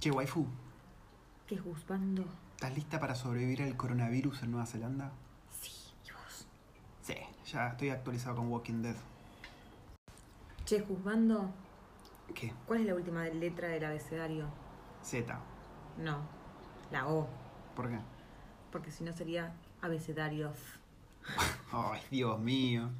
Che, waifu, ¿Qué juzgando? ¿estás lista para sobrevivir al coronavirus en Nueva Zelanda? Sí, ¿y vos? Sí, ya estoy actualizado con Walking Dead. Che, juzgando, ¿Qué? ¿cuál es la última letra del abecedario? Z. No, la O, ¿Por qué? porque si no sería abecedario. Ay, Dios mío.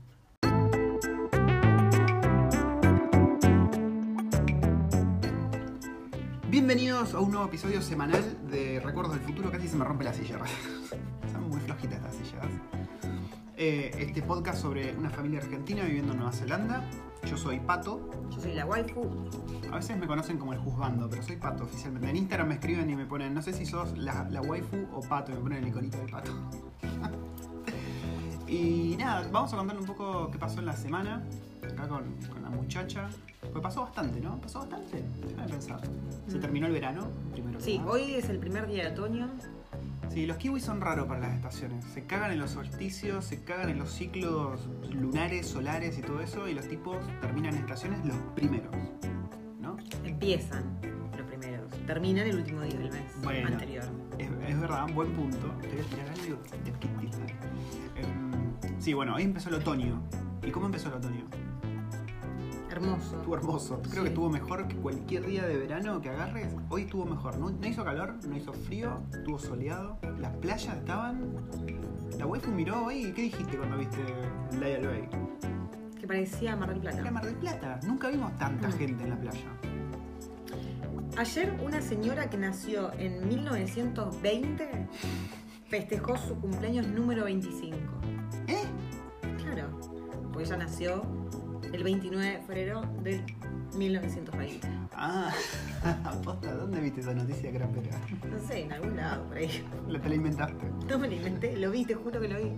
Bienvenidos a un nuevo episodio semanal de Recuerdos del Futuro. Casi se me rompe la silla. Son muy flojitas estas sillas. Eh, este podcast sobre una familia argentina viviendo en Nueva Zelanda. Yo soy Pato. Yo soy la waifu. A veces me conocen como el juzgando, pero soy Pato oficialmente. En Instagram me escriben y me ponen, no sé si sos la, la waifu o Pato, y me ponen el iconito del Pato. y nada, vamos a contarle un poco qué pasó en la semana, acá con, con la muchacha. Pues pasó bastante, ¿no? Pasó bastante. Déjame pensar. Se Mm. terminó el verano, primero Sí, hoy es el primer día de otoño. Sí, los kiwis son raros para las estaciones. Se cagan en los solsticios, se cagan en los ciclos lunares, solares y todo eso, y los tipos terminan en estaciones los primeros, ¿no? Empiezan los primeros, terminan el último día del mes Bueno. anterior. Es, es verdad, un buen punto. Te voy a tirar algo de. Em, Sí, bueno, hoy empezó el otoño. ¿Y cómo empezó el otoño? Hermoso. Estuvo hermoso. Creo Sí. que estuvo mejor que cualquier día de verano que agarres. Hoy estuvo mejor. No, no hizo calor, no hizo frío, estuvo soleado. Las playas estaban. La waifu miró hoy ¿qué dijiste cuando viste Lyle Bay? Que parecía Mar del Era Plata. Mar del Plata. Nunca vimos tanta Mm. gente en la playa. Ayer una señora que nació en 1920 festejó su cumpleaños número 25. ¿Eh? Claro, porque ella nació el 29 de febrero del 1920. Ah, aposta, ¿dónde viste esa noticia crapera? No sé, en algún lado por ahí. La te la inventaste. No me lo inventé, lo vi, te juro que lo vi.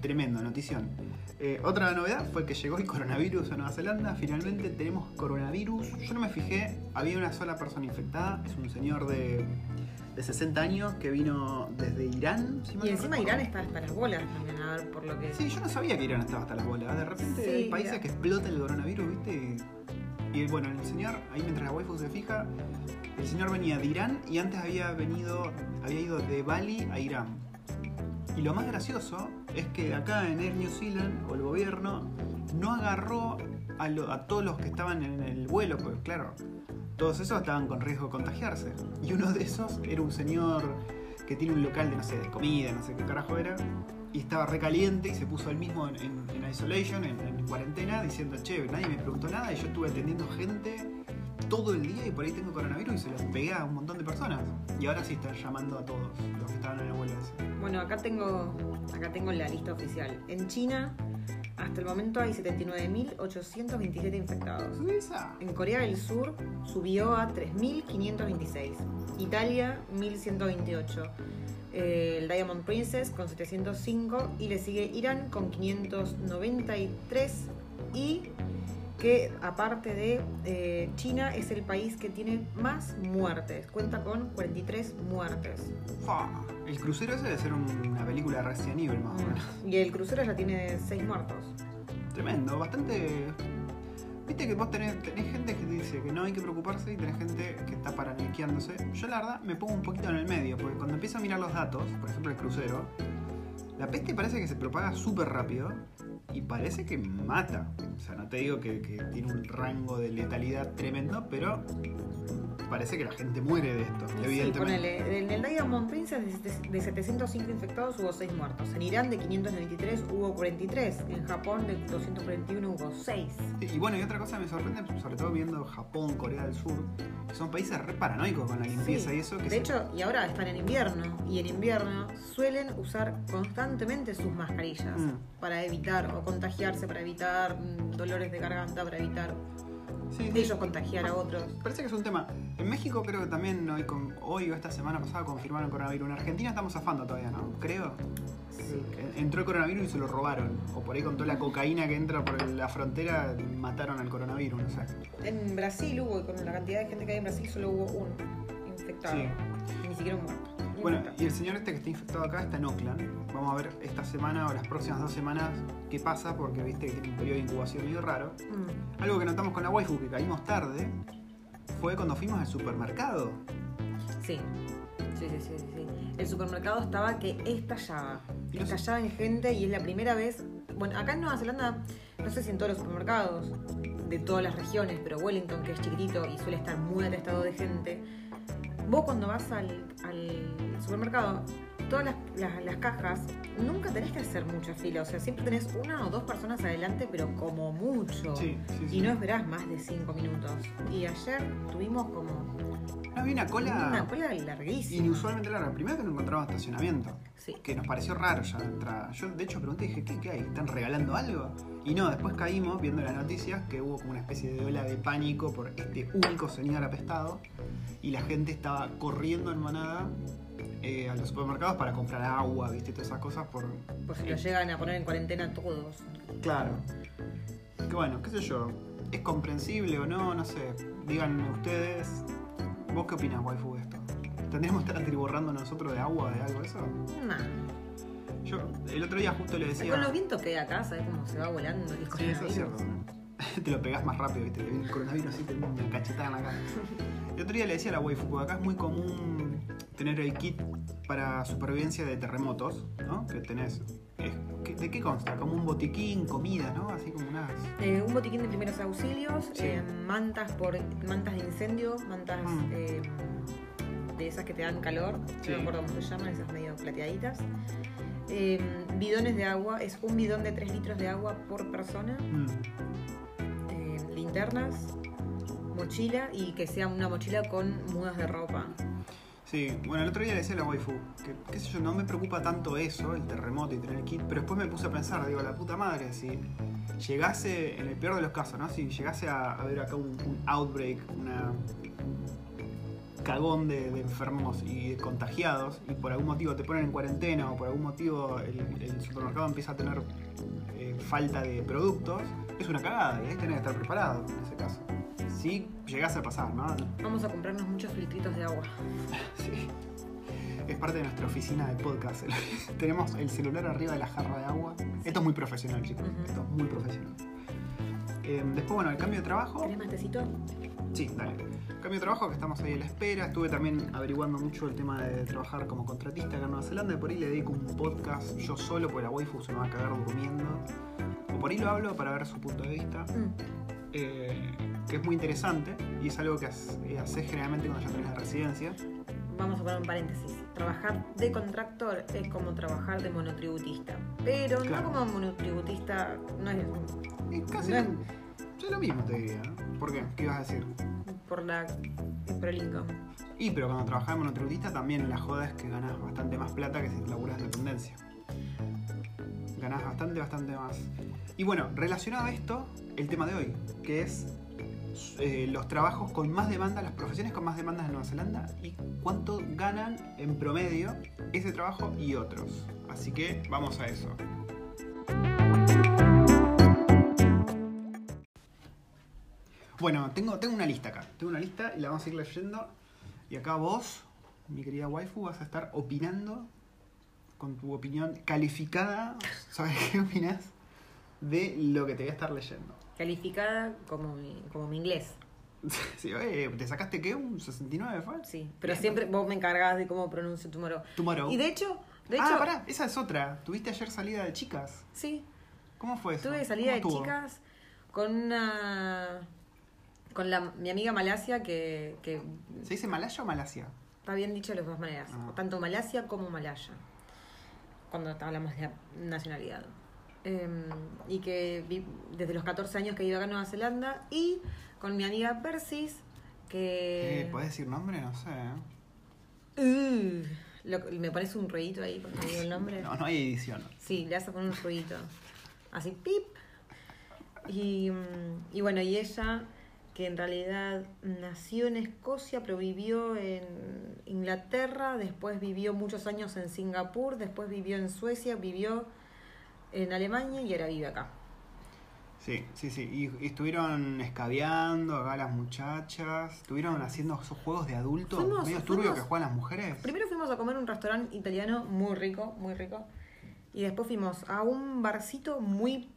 Tremendo, notición. Eh, otra novedad fue que llegó el coronavirus a Nueva Zelanda. Finalmente tenemos coronavirus. Yo no me fijé, había una sola persona infectada. Es un señor de, de 60 años que vino desde Irán. si Y encima. Irán está hasta las bolas también, a ver por lo que. Sí, yo no sabía que Irán estaba hasta las bolas. De repente Sí, hay países que explota el coronavirus, ¿viste? Y, y bueno, el señor, ahí mientras la waifu se fija, el señor venía de Irán y antes había venido, había ido de Bali a Irán. Y lo más gracioso es que acá en Air New Zealand, o el gobierno, no agarró a, lo- a todos los que estaban en el vuelo, porque claro, todos esos estaban con riesgo de contagiarse. Y uno de esos era un señor que tiene un local de, no sé, de comida, no sé qué carajo era, y estaba recaliente y se puso él mismo en, isolation, en, en cuarentena, diciendo, che, nadie me preguntó nada y yo estuve atendiendo gente todo el día y por ahí tengo coronavirus y se los pegué a un montón de personas. Y ahora sí están llamando a todos los que estaban en vuelo ese. Bueno, acá tengo, acá tengo la lista oficial. En China, hasta el momento hay 79.827 infectados. Suiza. En Corea del Sur subió a 3.526. Italia, 1.128. Eh, el Diamond Princess con 705. Y le sigue Irán con 593. Y que aparte de eh, China es el país que tiene más muertes. Cuenta con 43 muertes. El crucero ese debe ser un- una película de Resident Evil más o menos. Y el crucero ya tiene 6 muertos. Tremendo, bastante. Viste que vos tenés, tenés gente que dice que no hay que preocuparse y tenés gente que está paranoiqueándose. Yo la verdad me pongo un poquito en el medio, porque cuando empiezo a mirar los datos, por ejemplo el crucero, la peste parece que se propaga súper rápido y parece que mata. O sea, no te digo que, que tiene un rango de letalidad tremendo, pero parece que la gente muere de esto, Sí, evidentemente. ponele, en el Diamond Princess de, de 705 infectados hubo 6 muertos. En Irán de 593 hubo 43. En Japón de 241 hubo 6. Y bueno, y otra cosa me sorprende, sobre todo viendo Japón, Corea del Sur, que son países re paranoicos con la limpieza y eso. Que De se- hecho, y ahora están en invierno. Y en invierno suelen usar constantemente sus mascarillas Mm. para evitar o contagiarse, para evitar mm, dolores de garganta, para evitar Sí, sí. ellos contagiar a otros. Parece que es un tema. En México creo que también hoy, con- hoy o esta semana pasada confirmaron el coronavirus. En Argentina estamos zafando todavía, ¿no? Creo. Sí. Que Entró el coronavirus y se lo robaron. O por ahí con toda la cocaína que entra por la frontera mataron al coronavirus, no sé. En Brasil hubo, con la cantidad de gente que hay en Brasil, solo hubo un infectado. Ni siquiera un muerto. Bueno, y el señor este que está infectado acá está en Oakland. Vamos a ver esta semana o las próximas dos semanas qué pasa, porque viste que tiene un periodo de incubación medio raro. Mm. Algo que notamos con la waifu que caímos tarde fue cuando fuimos al supermercado. Sí. Sí, sí, sí, sí. El supermercado estaba que estallaba. Sé- Estallaba en gente y es la primera vez. Bueno, acá en Nueva Zelanda, no sé si en todos los supermercados de todas las regiones, pero Wellington, que es chiquitito y suele estar muy atestado de gente, vos cuando vas al, al supermercado, todas las, las- las cajas, nunca tenés que hacer mucha fila. O sea, siempre tenés una o dos personas adelante, pero como mucho. Sí, sí, sí. Y no esperás más de cinco minutos. Y ayer tuvimos como No había una cola una cola larguísima. inusualmente larga. Primero que no encontramos estacionamiento. Sí. que nos pareció raro ya de entrada. Yo de hecho pregunté, dije, ¿qué, qué hay? ¿Están regalando algo? Y no, después caímos viendo las noticias que hubo como una especie de ola de pánico por este único señor apestado y la gente estaba corriendo en manada eh, a los supermercados para comprar agua, viste, todas esas cosas por... Por si lo llegan a poner en cuarentena todos. Claro. Que bueno, qué sé yo, ¿es comprensible o no? No sé, díganme ustedes, ¿vos qué opinas, waifu, de esto? ¿Tendríamos que estar atriborrando nosotros de agua, de algo de eso? Nah. Yo el otro día justo le decía... Con los vientos que hay acá, ¿sabes cómo se va volando el Sí, eso es cierto. Te lo pegás más rápido, ¿viste? El coronavirus sí te una cachetada en la cara. El otro día le decía a la waifu, porque acá es muy común tener el kit para supervivencia de terremotos, ¿no? Que tenés. es- ¿qué- ¿De qué consta? Como un botiquín, comida, ¿no? Así como unas. Eh, un botiquín de primeros auxilios, Sí. eh, mantas por mantas de incendio, mantas Mm. eh, de esas que te dan calor, Sí. no me acuerdo cómo se llaman, esas medio plateaditas. Eh, bidones de agua, es un bidón de 3 litros de agua por persona. mm, linternas, mochila y que sea una mochila con mudas de ropa. Sí, bueno, el otro día le decía a la waifu que, qué sé yo, no me preocupa tanto eso, el terremoto y tener el kit, pero después me puse a pensar, digo, la puta madre, si llegase, en el peor de los casos, ¿no? Si llegase a, ver acá un, outbreak, una cagón de, enfermos y de contagiados, y por algún motivo te ponen en cuarentena o por algún motivo el, el supermercado empieza a tener eh, falta de productos, es una cagada y ahí tenés que estar preparado en ese caso. Si llegase a pasar, ¿no? Vamos a comprarnos muchos filtritos de agua. Sí. Es parte de nuestra oficina de podcast. Tenemos el celular arriba de la jarra de agua. Esto es muy profesional, chicos. Esto es muy profesional. Eh, después, bueno, el cambio de trabajo. ¿Tenés más tecito? Sí, dale. Cambio de trabajo, que estamos ahí a la espera. Estuve también averiguando mucho el tema de trabajar como contratista acá en Nueva Zelanda. Y por ahí le dedico un podcast yo solo, porque la waifu se me va a cagar durmiendo. O por ahí lo hablo para ver su punto de vista. Mm. eh, que es muy interesante. Y es algo que hace- haces generalmente cuando ya tenés la residencia. Vamos a poner un paréntesis. Trabajar de contractor es como trabajar de monotributista. Pero Claro. no como monotributista, no es Y casi No es- lo, es lo mismo, te diría. ¿no? ¿Por qué? ¿Qué ibas a decir? por la por el income. Y pero cuando trabajás de monotributista también la joda es que ganás bastante más plata que si laburas de dependencia. Ganás bastante, bastante más. Y bueno, relacionado a esto, el tema de hoy, que es eh, los trabajos con más demanda, las profesiones con más demandas en Nueva Zelanda y cuánto ganan en promedio ese trabajo y otros. Así que vamos a eso. Bueno, tengo, tengo una lista acá. Tengo una lista y la vamos a ir leyendo. Y acá vos, mi querida waifu, vas a estar opinando con tu opinión calificada. ¿Sabes qué opinas? De lo que te voy a estar leyendo. Calificada como mi, como mi inglés. Sí, oye, ¿Te sacaste qué? ¿Un 69 fue? Sí. Pero Bien. siempre vos me encargás de cómo pronuncio Tomorrow. Tomorrow. Y de hecho, de ah, hecho, pará, esa es otra. ¿Tuviste ayer salida de chicas? sí, ¿Cómo fue eso? tuve salida de chicas con una con la, mi amiga Malasia que, que ¿Se dice Malaya o Malasia? está bien dicho de las dos maneras, Ah. tanto Malasia como Malaya, cuando hablamos de nacionalidad. Em, y que vi- desde los 14 años que iba acá a Nueva Zelanda y con mi amiga Persis que... Eh, ¿Podés decir nombre? No sé. Uh, ¿eh? lo- me pones un ruidito ahí cuando digo el nombre. No, no hay edición. Sí, le vas a poner un ruidito. Así, pip. Y, mm, y bueno, y ella, que en realidad nació en Escocia, pero vivió en Inglaterra, después vivió muchos años en Singapur, después vivió en Suecia, vivió en Alemania y ahora vive acá. Sí, sí, sí. Y, y estuvieron escabeando acá las muchachas. Estuvieron haciendo esos juegos de adultos Fuimos- medio turbios que juegan las mujeres. Primero fuimos a comer a un restaurante italiano muy rico, muy rico. Y después fuimos a un barcito muy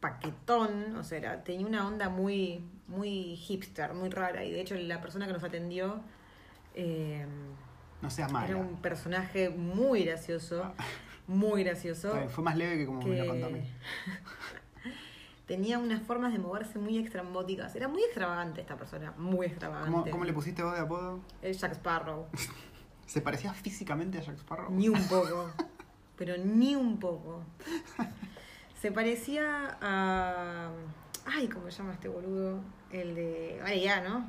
paquetón, o sea, era- tenía una onda muy muy hipster, muy rara. Y de hecho la persona que nos atendió eh, No seas mala. era un personaje muy gracioso, muy gracioso. Bien, Fue más leve que como me lo contó a mí. tenía unas formas de moverse muy extrambóticas. Era muy extravagante esta persona, muy extravagante. ¿Cómo, cómo le pusiste vos de apodo? El Jack Sparrow. ¿Se parecía físicamente a Jack Sparrow? Ni un poco. pero ni un poco. Se parecía a. Ay, ¿cómo se llama este boludo? El de. Vale, ya, ¿no?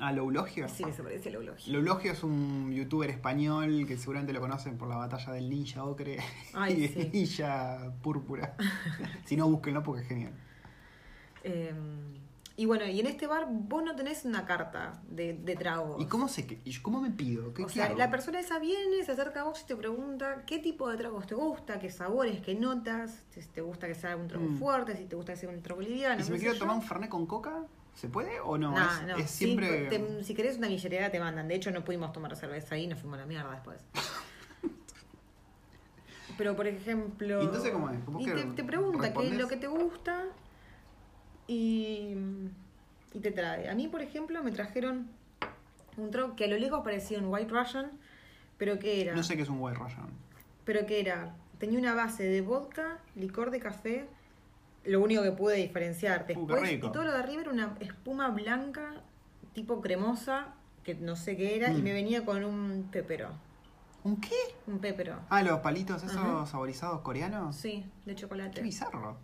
¿A Loulogio? Sí, que se parecía a Eulogio. Loulogio es un youtuber español que seguramente lo conocen por la batalla del ninja ocre Ay, y sí. el ninja púrpura. si no, búsquenlo porque es genial. Eh, y bueno, y en este bar vos no tenés una carta de, de tragos. ¿Y cómo, se, cómo me pido? ¿Qué, O qué sea, hago? la persona esa viene, se acerca a vos y te pregunta qué tipo de tragos te gusta, qué sabores, qué notas, si te gusta que sea un trago Mm. fuerte, si te gusta que sea un trago liviano. ¿Y si me quiero yo. tomar un fernet con coca? ¿Se puede o no? Es, no, es sí, siempre... te- si querés una billetera te mandan. De hecho, no pudimos tomar cerveza ahí y nos fuimos a la mierda después. Pero, por ejemplo... ¿Y entonces cómo es? ¿Cómo y te, te pregunta qué es lo que te gusta y, y te trae. A mí, por ejemplo, me trajeron un trago que a lo lejos parecía un White Russian, pero que era... No sé qué es un White Russian. Pero que era... Tenía una base de vodka, licor de café, lo único que pude diferenciar. Uh, qué Después, rico. y todo lo de arriba era una espuma blanca, tipo cremosa, que no sé qué era, y Mm. me venía con un pépero. ¿Un qué? Un pépero. Ah, los palitos esos Ajá. saborizados coreanos. Sí, de Qué chocolate. bizarro.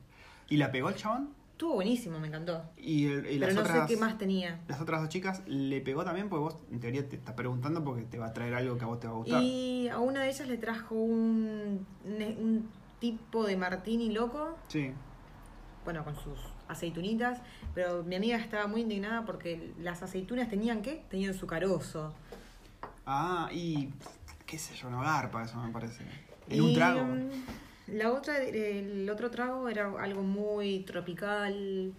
¿Y la pegó el chabón? Estuvo buenísimo, me encantó. Y, el- y Pero las no otras... sé qué más tenía. Las otras dos chicas le pegó también porque vos en teoría te estás preguntando porque te va a traer algo que a vos te va a gustar. Y a una de ellas le trajo un- un tipo de martini loco, Sí. Bueno, con sus aceitunitas, pero mi amiga estaba muy indignada porque las aceitunas tenían qué? Tenían su carozo. Ah, y qué sé yo, no garpa eso me parece. En Y, un trago. mm, La otra, el otro trago era algo muy tropical,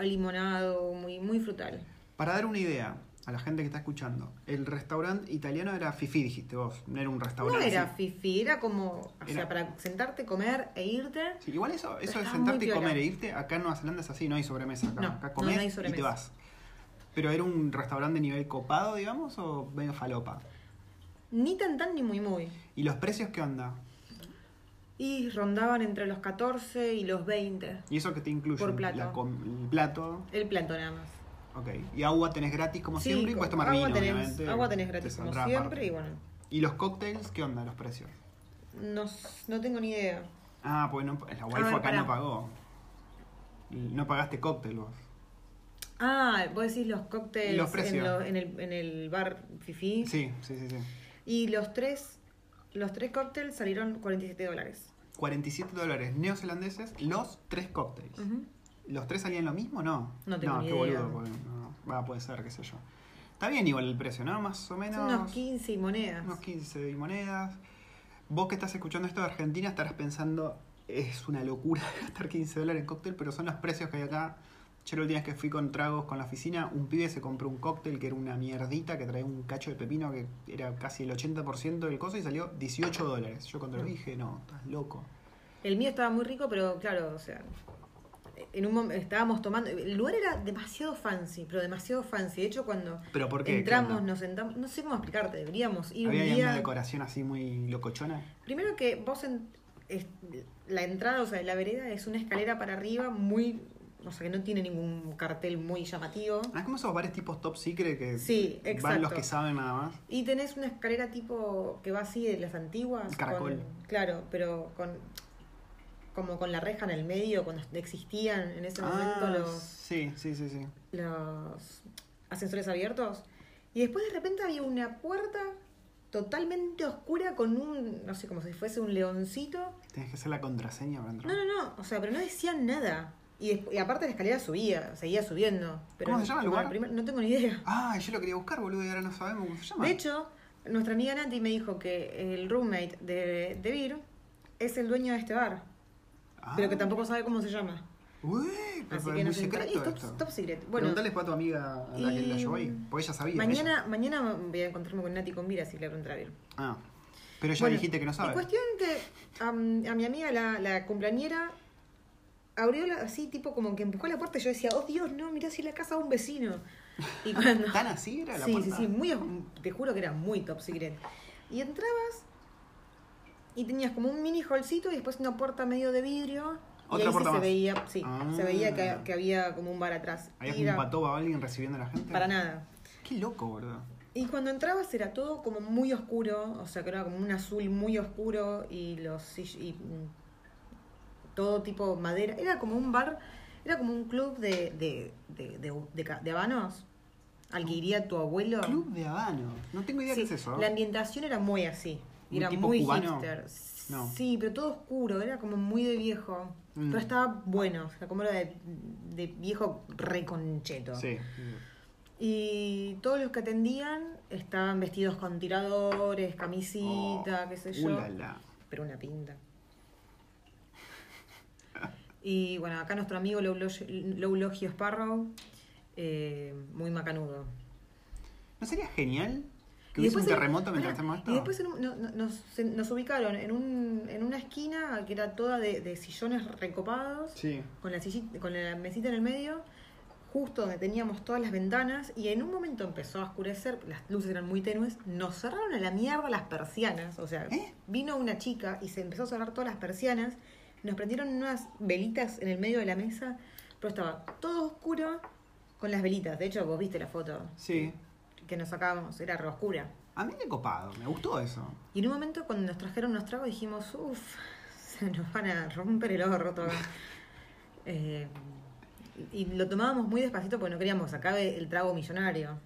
limonado, muy, muy frutal. Para dar una idea a la gente que está escuchando, el restaurante italiano era Fifi, dijiste vos, no era un No restaurante. era así. fifi, era como, o Era- sea, para sentarte, comer e irte. Sí, igual eso, eso de sentarte y comer e irte, acá en Nueva Zelanda es así, no hay sobremesa acá. No, acá no, no hay y te vas. Pero era un restaurante de nivel copado, digamos, o medio falopa. Ni tan tan ni muy muy. ¿Y los precios qué onda? Y rondaban entre los 14 y los 20. ¿Y eso que te incluye? Por plato. La el plato, El plato nada más. Ok. Y agua tenés gratis como Sí, siempre y puedes tomar agua vino, tenés, obviamente. Agua tenés te gratis como siempre aparte. y bueno, ¿Y los cócteles qué onda los precios? no, no tengo ni idea. Ah, pues no, la ver, acá pará. no pagó. No pagaste cóctel vos. Ah, vos decís los cócteles Los en, lo- en el, en el bar Fifi. Sí, sí, sí, sí. Y los tres, los tres cócteles salieron 47 dólares. 47 dólares neozelandeses los tres cócteles. ¿Los tres salían lo mismo? No. No tengo no, ni qué idea. boludo. porque no, va, puede ser, qué sé yo. Está bien igual el precio, ¿no? Más o menos. Son unos 15 y monedas. unos 15 y monedas. Vos que estás escuchando esto de Argentina estarás pensando, es una locura gastar 15 dólares en cóctel, pero son los precios que hay acá. Yo la última vez que fui con tragos con la oficina, un pibe se compró un cóctel que era una mierdita, que traía un cacho de pepino que era casi el 80% del coso y salió 18 dólares. Yo cuando lo Mm. dije, no, estás loco. El mío estaba muy rico, pero claro, o sea, en un momento estábamos tomando. El lugar era demasiado fancy, pero demasiado fancy. De hecho, cuando ¿Pero por qué? ¿Qué entramos, nos sentamos. No sé cómo explicarte, deberíamos ir ¿Había un día. una decoración así muy locochona? Primero que vos en- es- la entrada, o sea, la vereda es una escalera para arriba muy, o sea, que no tiene ningún cartel muy llamativo. Ah, es como esos bares tipos top secret que Sí, van los que saben nada más. Y tenés una escalera tipo que va así de las antiguas. Caracol. con- claro, pero con como con la reja en el medio cuando existían en ese momento Ah, los, sí, sí, sí, sí. los ascensores abiertos. Y después de repente había una puerta totalmente oscura con un, no sé, como si fuese un leoncito. Tienes que hacer la contraseña para entrar. No, no, no, o sea, pero no decían nada. Y, aparte la escalera subía, seguía subiendo. Pero ¿Cómo se llama el lugar? primer- no tengo ni idea. Ah, yo lo quería buscar, boludo, y ahora no sabemos cómo se llama. De hecho, nuestra amiga Nati me dijo que el roommate de, de Vir es el dueño de este bar, Ah. pero que tampoco sabe cómo se llama. Uy, pero Así es que muy nos entra- secreto y top, esto. top secret. Bueno, Preguntale después a tu amiga a la que la llevó ahí, porque ella sabía. mañana, mañana voy a encontrarme con Nati con Vir, así que le a ella. Ah, pero ya Bueno, dijiste que no sabe. cuestión que a, mi amiga, la, la cumpleañera, abrió la- así, tipo como que empujó la puerta y yo decía, oh Dios, no, mirá si la casa de un vecino. Y cuando... ¿Tan así era la sí, puerta? sí, sí, muy, te juro que era muy top secret. Y entrabas y tenías como un mini hallcito y después una puerta medio de vidrio. y ahí sí se más. veía, sí, Ah. se veía que, que había como un bar atrás. ¿Había como un era- pato o alguien recibiendo a la gente? Para nada. Qué loco, boludo. Y cuando entrabas era todo como muy oscuro, o sea que era como un azul muy oscuro y los y mm, todo tipo madera. Era como un bar, era como un club de, de, de, de, de de habanos al que iría tu abuelo. Club de Habano. No tengo idea Sí, qué es eso. La ambientación era muy así. ¿Un Era tipo muy cubano? hipster. No. Sí, pero todo oscuro, era como muy de viejo. Mm. Pero estaba bueno, o sea, como era de, de viejo reconcheto. Sí. Y todos los que atendían estaban vestidos con tiradores, camisita, Oh, qué sé yo. ulala. Pero una pinta. Y bueno, acá nuestro amigo Loulogio Sparrow, eh, muy macanudo. ¿No sería genial hubiese un terremoto mientras estamos esto? Y después en un- no- no- nos, se- nos ubicaron en, un, en una esquina que era toda de, de sillones recopados, Sí. con, la sillita- con la mesita en el medio, justo donde teníamos todas las ventanas, y en un momento empezó a oscurecer, las luces eran muy tenues, nos cerraron a la mierda las persianas, o sea, ¿Eh? vino una chica y se empezó a cerrar todas las persianas, nos prendieron unas velitas en el medio de la mesa, pero estaba todo oscuro con las velitas, de hecho vos viste la foto Sí. Que nos sacábamos, era re oscura. A mí me copado, me gustó eso. Y en un momento cuando nos trajeron unos tragos dijimos, uff, se nos van a romper el orto. acá". Eh, y lo tomábamos muy despacito porque no queríamos acabe el trago millonario.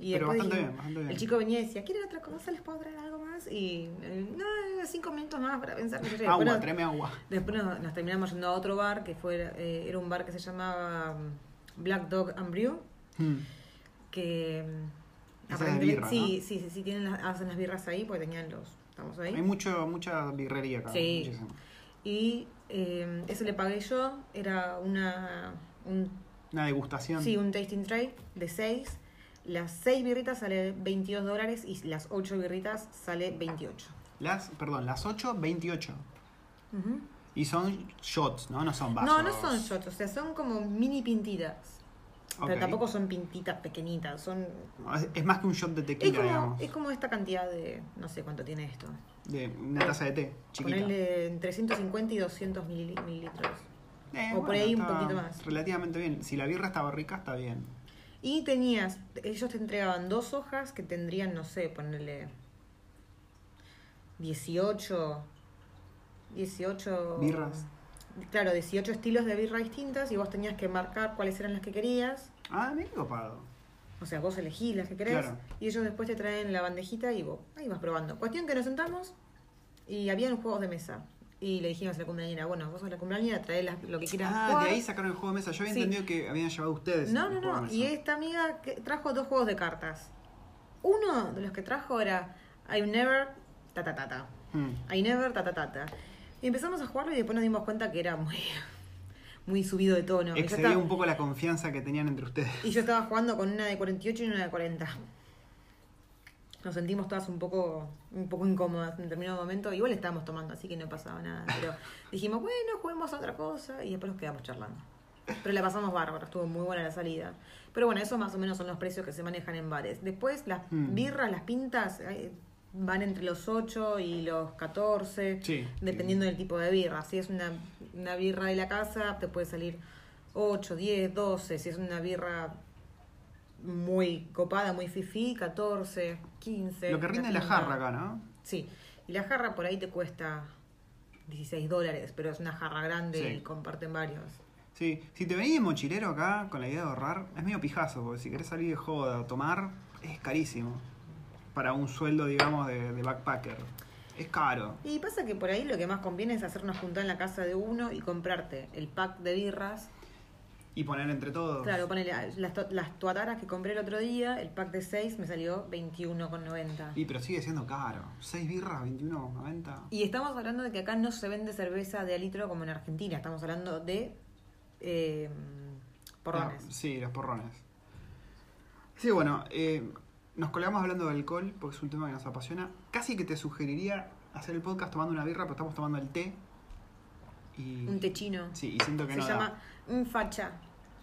Y Pero bastante dijimos- bien, bastante bien. el chico venía y decía, ¿quieren otra cosa? ¿Les puedo traer algo más? Y eh, no, cinco minutos más para pensar. Después Agua, nos- tráeme agua. Después nos, nos terminamos yendo a otro bar que fue, eh, era un bar que se llamaba mm, Black Dog and Brew, Hmm. que aparentemente- birra, sí, ¿no? sí, sí, sí, tienen las, hacen las birras ahí porque tenían los, estamos ahí. Hay mucho, mucha birrería acá. Sí. muchísimo. Y eh, eso le pagué yo, era una un, Una degustación. sí, un tasting tray de 6. Las 6 birritas sale 22 dólares y las 8 birritas sale 28. Las, perdón, las 8, 28. Ujú. Y son shots, ¿no? No son vasos. No, no son shots, o sea, son como mini pintitas. Pero tampoco son pintitas pequeñitas, son... Es, es más que un shot de Es tequila, como, digamos. es como esta cantidad de... No sé cuánto tiene esto. De una taza de té, chiquita. Ponerle entre 150 y 200 milili- mililitros. Eh, o por ahí un poquito más. Relativamente bien. Si la birra estaba rica, está bien. Y tenías, ellos te entregaban dos hojas que tendrían, no sé, ponerle 18, 18 Birras. Claro, 18 estilos de birra distintas y vos tenías que marcar cuáles eran las que querías. Ah, he copado. O sea, vos elegís las que querés Claro. y ellos después te traen la bandejita y vos ahí vas probando. Cuestión que nos sentamos y habían juegos de mesa. Y le dijimos a la cumpleañera, bueno, vos sos la cumpleañera, trae las- lo que quieras Ah, jugar. de ahí sacaron el juego de mesa. Yo había Sí. entendido que habían llevado ustedes. No, no, no. Y esta amiga que trajo dos juegos de cartas. Uno de los que trajo era I've never ta ta ta ta. Hmm. I never ta ta ta ta. Y empezamos a jugarlo y después nos dimos cuenta que era muy muy subido de tono. Excedió estaba, un poco la confianza que tenían entre ustedes. y yo estaba jugando con una de 48 y una de 40. Nos sentimos todas un poco un poco incómodas en determinado momento. Igual estábamos tomando, así que no pasaba nada. Pero dijimos, bueno, juguemos a otra cosa y después nos quedamos charlando. Pero la pasamos bárbaro, estuvo muy buena la salida. Pero bueno, esos más o menos son los precios que se manejan en bares. Después las Hmm. birras, las pintas, eh, van entre los 8 y los 14, Sí. dependiendo del tipo de birra. Si es una, una birra de la casa, te puede salir 8, 10, 12. Si es una birra muy copada, muy fifi, 14, 15. Lo que rinde la jarra acá, ¿no? Sí, y la jarra por ahí te cuesta 16 dólares, pero es una jarra grande Sí. y comparten varios. Sí. Si te venís de mochilero acá con la idea de ahorrar, es medio pijazo, porque si querés salir de joda o tomar, es carísimo. Para un sueldo, digamos, de, de backpacker. Es caro. Y pasa que por ahí lo que más conviene es hacernos juntar en la casa de uno y comprarte el pack de birras. Y poner entre todos. Claro, ponele ah, las, las tuataras que compré el otro día, el pack de 6 me salió 21,90. Y pero sigue siendo caro. 6 birras, 21.90. Y estamos hablando de que acá no se vende cerveza de a litro como en Argentina, estamos hablando de eh, porrones. Ah, sí, los porrones. Sí, bueno, eh, nos colgamos hablando de alcohol porque es un tema que nos apasiona. Casi que te sugeriría hacer el podcast tomando una birra, pero estamos tomando el té. Y, Un techino. Sí, y siento que Se no llama da. un facha.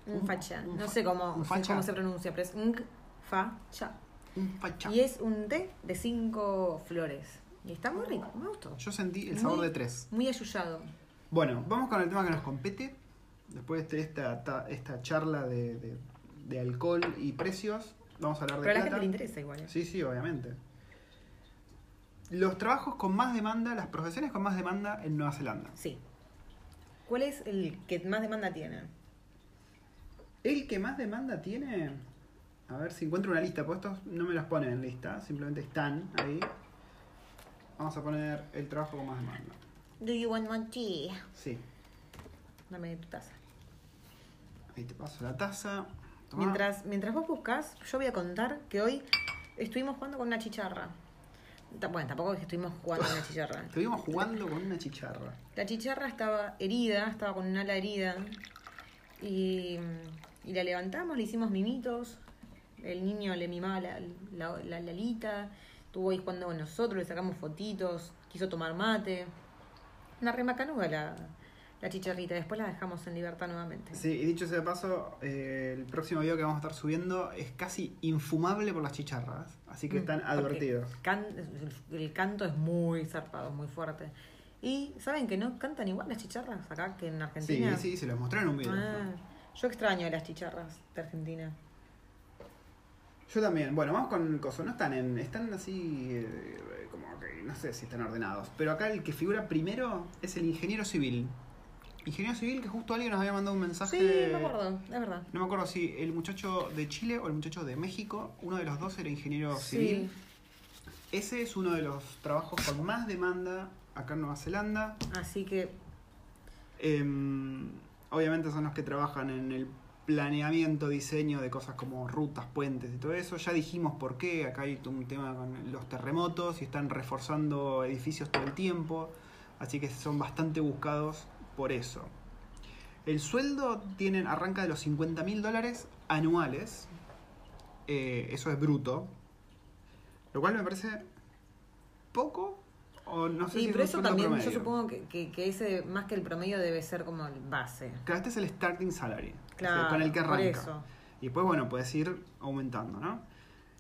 Un Un- facha. un No sé cómo, cómo se pronuncia, pero es un facha. Un facha. Y es un té de cinco flores. Y está muy rico, me gustó. Yo sentí el sabor Muy- de tres. Muy ayullado. Bueno, vamos con el tema que nos compete. Después de esta, ta- esta charla de, de- de alcohol y precios, vamos a hablar de Pero a la plata. gente le interesa igual. ¿eh? Sí, sí, obviamente. Los trabajos con más demanda, las profesiones con más demanda en Nueva Zelanda. Sí. ¿Cuál es el que más demanda tiene? El que más demanda tiene. A ver si encuentro una lista, porque estos no me los ponen en lista, simplemente están ahí. Vamos a poner el trabajo con más demanda. Do you want more tea? Sí, Dame tu taza. ahí te paso la taza. Tomá. Mientras, mientras vos buscas, yo voy a contar que hoy estuvimos jugando con una chicharra. Ta- Bueno, tampoco es que estuvimos jugando con una chicharra. Estuvimos jugando con una chicharra. La chicharra estaba herida, estaba con un ala herida. Y, y la levantamos, le hicimos mimitos. El niño le mimaba la, la, la, la alita. Estuvo ahí jugando con nosotros, le sacamos fotitos. Quiso tomar mate. Una remacanuda la, la chicharrita. Después la dejamos en libertad nuevamente. Sí, y dicho sea de paso, eh, el próximo video que vamos a estar subiendo es casi infumable por las chicharras. Así que Mm, están advertidos. can- el, el canto es muy zarpado, muy fuerte. Y ¿saben que no cantan igual las chicharras acá que en Sí, Argentina? sí, se los mostré en un video. Ah, yo extraño las chicharras de Argentina. Yo también. Bueno, vamos con el coso. No están en. Están así. eh, como que. No sé si están ordenados. Pero acá el que figura primero es el ingeniero civil. Ingeniero civil que justo alguien nos había mandado un mensaje. Sí, me acuerdo, es verdad. No me acuerdo si el muchacho de Chile o el muchacho de México. Uno de los dos era ingeniero Sí. civil. Ese es uno de los trabajos con más demanda acá en Nueva Zelanda. Así que Em, obviamente son los que trabajan en el planeamiento, diseño de cosas como rutas, puentes y todo eso. Ya dijimos por qué, acá hay un tema con los terremotos y están reforzando edificios todo el tiempo, así que son bastante buscados por eso. El sueldo tienen, arranca de los 50 mil dólares anuales, eh, eso es bruto, lo cual me parece poco, o no sé sí, si pero es eso también yo supongo que, que, que ese más que el promedio debe ser como el base. Claro, este es el starting salary, Claro, con el que por arranca. eso. Y después, bueno, puedes ir aumentando, ¿no?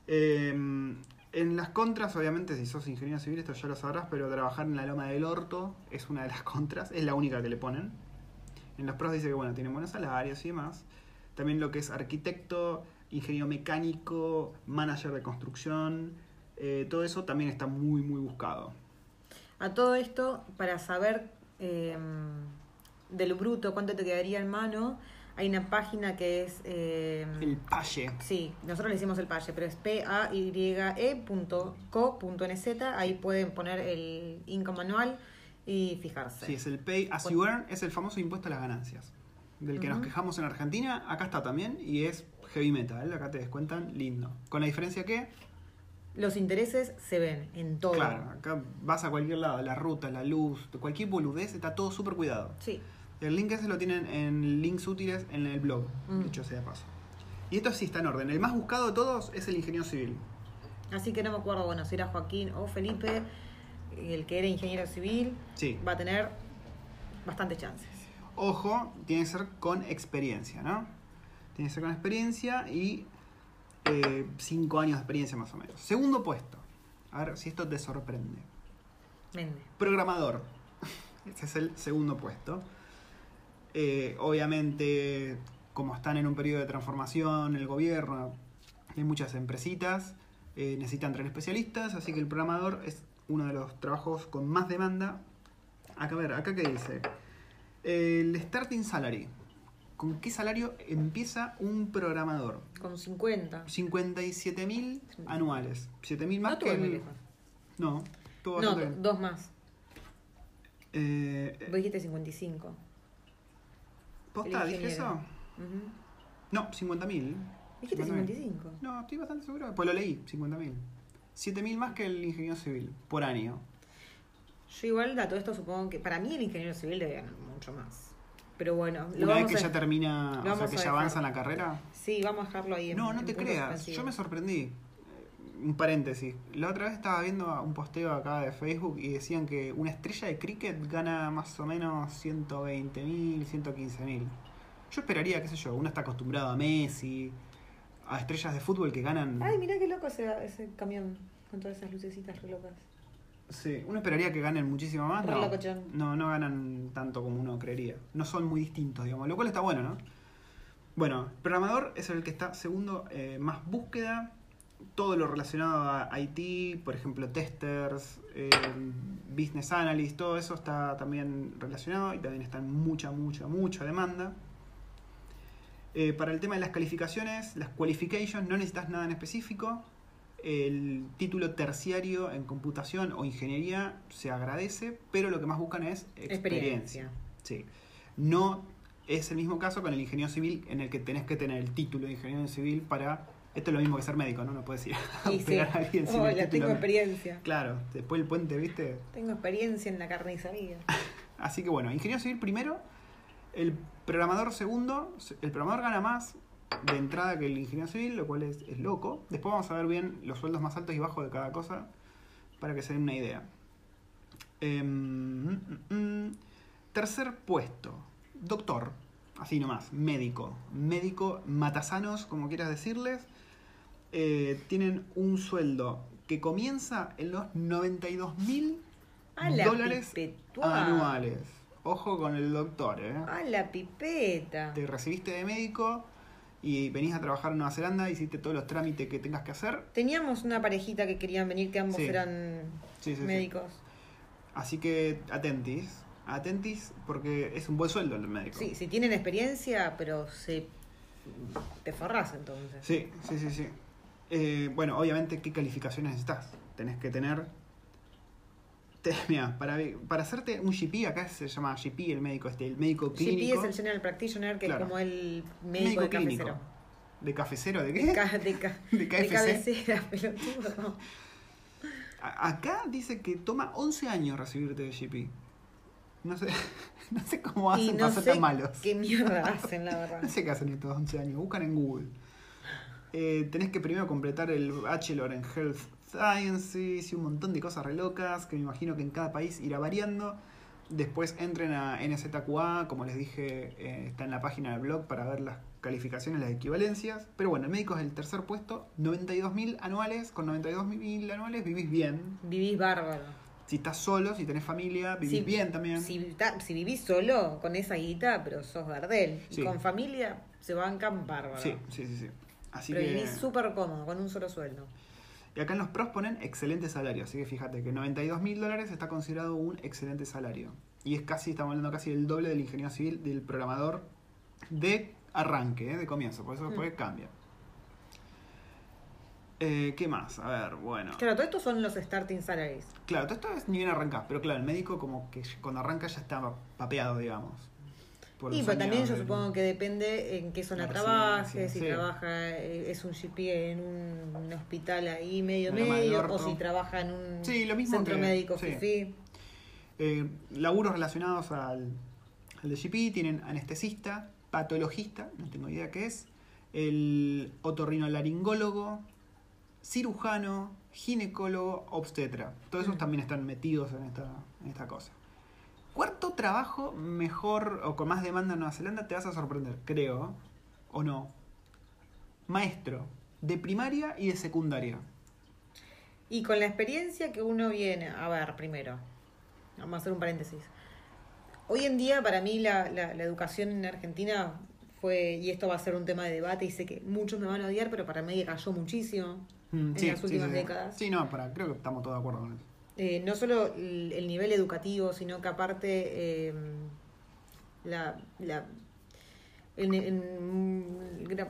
Eh, en las contras, obviamente, si sos ingeniero civil, esto ya lo sabrás, pero trabajar en la loma del orto es una de las contras, es la única que le ponen. En los pros dice que, bueno, tienen buenos salarios y demás. También lo que es arquitecto, ingeniero mecánico, manager de construcción, eh, todo eso también está muy, muy buscado. A todo esto, para saber eh, del bruto cuánto te quedaría en mano, hay una página que es... eh, El paye. Sí, nosotros le hicimos el paye, pero es paye.co.nz, ahí pueden poner el income anual y fijarse. Sí, es el Pay As You Earn, es el famoso impuesto a las ganancias. Del que nos quejamos en Argentina, acá está también y es heavy metal, acá te descuentan lindo. Con la diferencia que, Los intereses se ven en todo. claro, acá vas a cualquier lado, la ruta, la luz, cualquier boludez, está todo súper cuidado. Sí, El link ese lo tienen en links útiles en el blog, Mm. dicho sea de paso. Y esto sí está en orden. El más buscado de todos es el ingeniero civil. así que no me acuerdo, bueno, si era Joaquín o Felipe, el que era ingeniero civil, Sí. va a tener bastantes chances. Ojo, tiene que ser con experiencia, ¿no? Tiene que ser con experiencia y eh, cinco años de experiencia más o menos. Segundo puesto. A ver si esto te sorprende. Mende. Programador. Ese es el segundo puesto. Eh, obviamente, como están en un periodo de transformación, el gobierno, hay muchas empresitas, eh, necesitan traer especialistas, así que el programador es uno de los trabajos con más demanda. Acá, a ver, acá que dice. El starting salary. ¿Con qué salario empieza un programador? Con 50. 57 mil anuales. 7 mil más No que el-. No, No, bien. dos más. Eh, Vos dijiste 55. ¿Posta? ¿Dije eso? Ujú. No, 50 mil. Dijiste 55. No, estoy bastante seguro. Pues lo leí, 50 mil. 7 mil más que el ingeniero civil por año. Yo igual a todo esto supongo que para mí el ingeniero civil debe ganar mucho más. Pero bueno, lo Una vez que a ya termina, o sea, que ya avanza en la carrera. Sí, vamos a dejarlo ahí. en- No, no en te creas. Yo me sorprendí. Un paréntesis. La otra vez estaba viendo un posteo acá de Facebook y decían que una estrella de cricket gana más o menos 120 mil, 115 mil. Yo esperaría, qué sé yo, uno está acostumbrado a Messi, a estrellas de fútbol que ganan... Ay, mirá qué loco ese, ese camión con todas esas lucecitas re locas. Sí, uno esperaría que ganen muchísimo más. No, no, no ganan tanto como uno creería. No son muy distintos, digamos, lo cual está bueno, ¿no? Bueno, programador es el que está segundo, eh, más búsqueda. Todo lo relacionado a IT, por ejemplo, testers, eh, business analyst, todo eso está también relacionado y también está en mucha, mucha, mucha demanda. Eh, para el tema de las calificaciones, las qualifications, no necesitas nada en específico. El título terciario en computación o ingeniería se agradece, pero lo que más buscan es experiencia. Experiencia. Sí. No es el mismo caso con el ingeniero civil en el que tenés que tener el título de ingeniero civil para... Esto es lo mismo que ser médico, ¿no? No puedes ir a Y sí, operar a alguien sin hola, tengo experiencia. Claro, después el puente, ¿viste? Tengo experiencia en la carnicería. Así que bueno, ingeniero civil primero, el programador segundo, el programador gana más de entrada que el ingeniero civil, lo cual es, es loco. Después vamos a ver bien los sueldos más altos y bajos de cada cosa para que se den una idea. Em, mm, mm, mm. tercer puesto, doctor, así nomás, médico. Médico matasanos, como quieras decirles. Eh, tienen un sueldo que comienza en los 92 mil dólares pipetua. anuales. Ojo con el doctor, ¿eh? A la pipeta. Te recibiste de médico y venís a trabajar en Nueva Zelanda, hiciste todos los trámites que tengas que hacer. Teníamos una parejita que querían venir, que ambos Sí. eran Sí, sí, sí. médicos. Así que atentis, atentis porque es un buen sueldo el médico. Sí, si tienen experiencia, pero se te forrás entonces. sí, sí, sí. sí. Eh, bueno, obviamente, ¿qué calificaciones necesitas? Tenés que tener... te- mira, para, para hacerte un GP, acá se llama GP el médico, este, el médico clínico. GP es el General Practitioner, que Claro. es como el Médico médico, de clínico. cabecero. ¿De cafecero? ¿De De, qué? ca- de, ca- ¿De de KFC? cabecera, pelotudo. Acá dice que toma 11 años recibirte de GP. No sé, no sé cómo hacen no para ser sé tan malos. qué mierda hacen, la verdad. No sé qué hacen estos 11 años, buscan en Google. Eh, tenés que primero completar el Bachelor en Health Sciences y un montón de cosas re locas que me imagino que en cada país irá variando. Después entren a NZQA, como les dije, eh, está en la página del blog para ver las calificaciones, las equivalencias. Pero bueno, el médico es el tercer puesto, 92.000 anuales. Con 92.000 anuales vivís bien. Vivís bárbaro. Si estás solo, si tenés familia, vivís Si- bien también. Si, si vivís solo con esa guita, pero sos Gardel. Sí. Y con familia se bancan bárbaro. Sí, sí, sí, sí. Así pero que... vivís súper cómodo, con un solo sueldo. Y acá en los pros ponen excelente salario, así que fíjate que 92 mil dólares está considerado un excelente salario. Y es casi, estamos hablando casi del doble del ingeniero civil, del programador de arranque, ¿eh? de comienzo, por eso después Mm. cambia. Eh, ¿Qué más? A ver, bueno. Claro, todo esto son los starting salaries. Claro, todo esto es ni bien arrancás, pero claro, el médico como que cuando arranca ya está papeado, digamos. Por Y pero también años yo supongo que depende en qué zona La trabaje, residencia, si sí. trabaja, eh, es un GP en un, un hospital ahí medio medio, o si trabaja en un Sí, lo mismo centro que- médico sí. fifí. Eh, laburos relacionados al, al de GP tienen anestesista, patologista, no tengo idea qué es, el otorrinolaringólogo, cirujano, ginecólogo, obstetra. Todos esos Mm. también están metidos en esta, en esta cosa. Cuarto trabajo mejor o con más demanda en Nueva Zelanda, te vas a sorprender, creo, o no. Maestro de primaria y de secundaria. Y con la experiencia que uno viene, a ver, primero, vamos a hacer un paréntesis. Hoy en día, para mí, la, la- la educación en Argentina fue, y esto va a ser un tema de debate, y sé que muchos me van a odiar, pero para mí cayó muchísimo Mm, en las últimas décadas. Sí, no, para, creo que estamos todos de acuerdo con eso. Eh, no solo el, el nivel educativo, sino que aparte eh, la, la, el-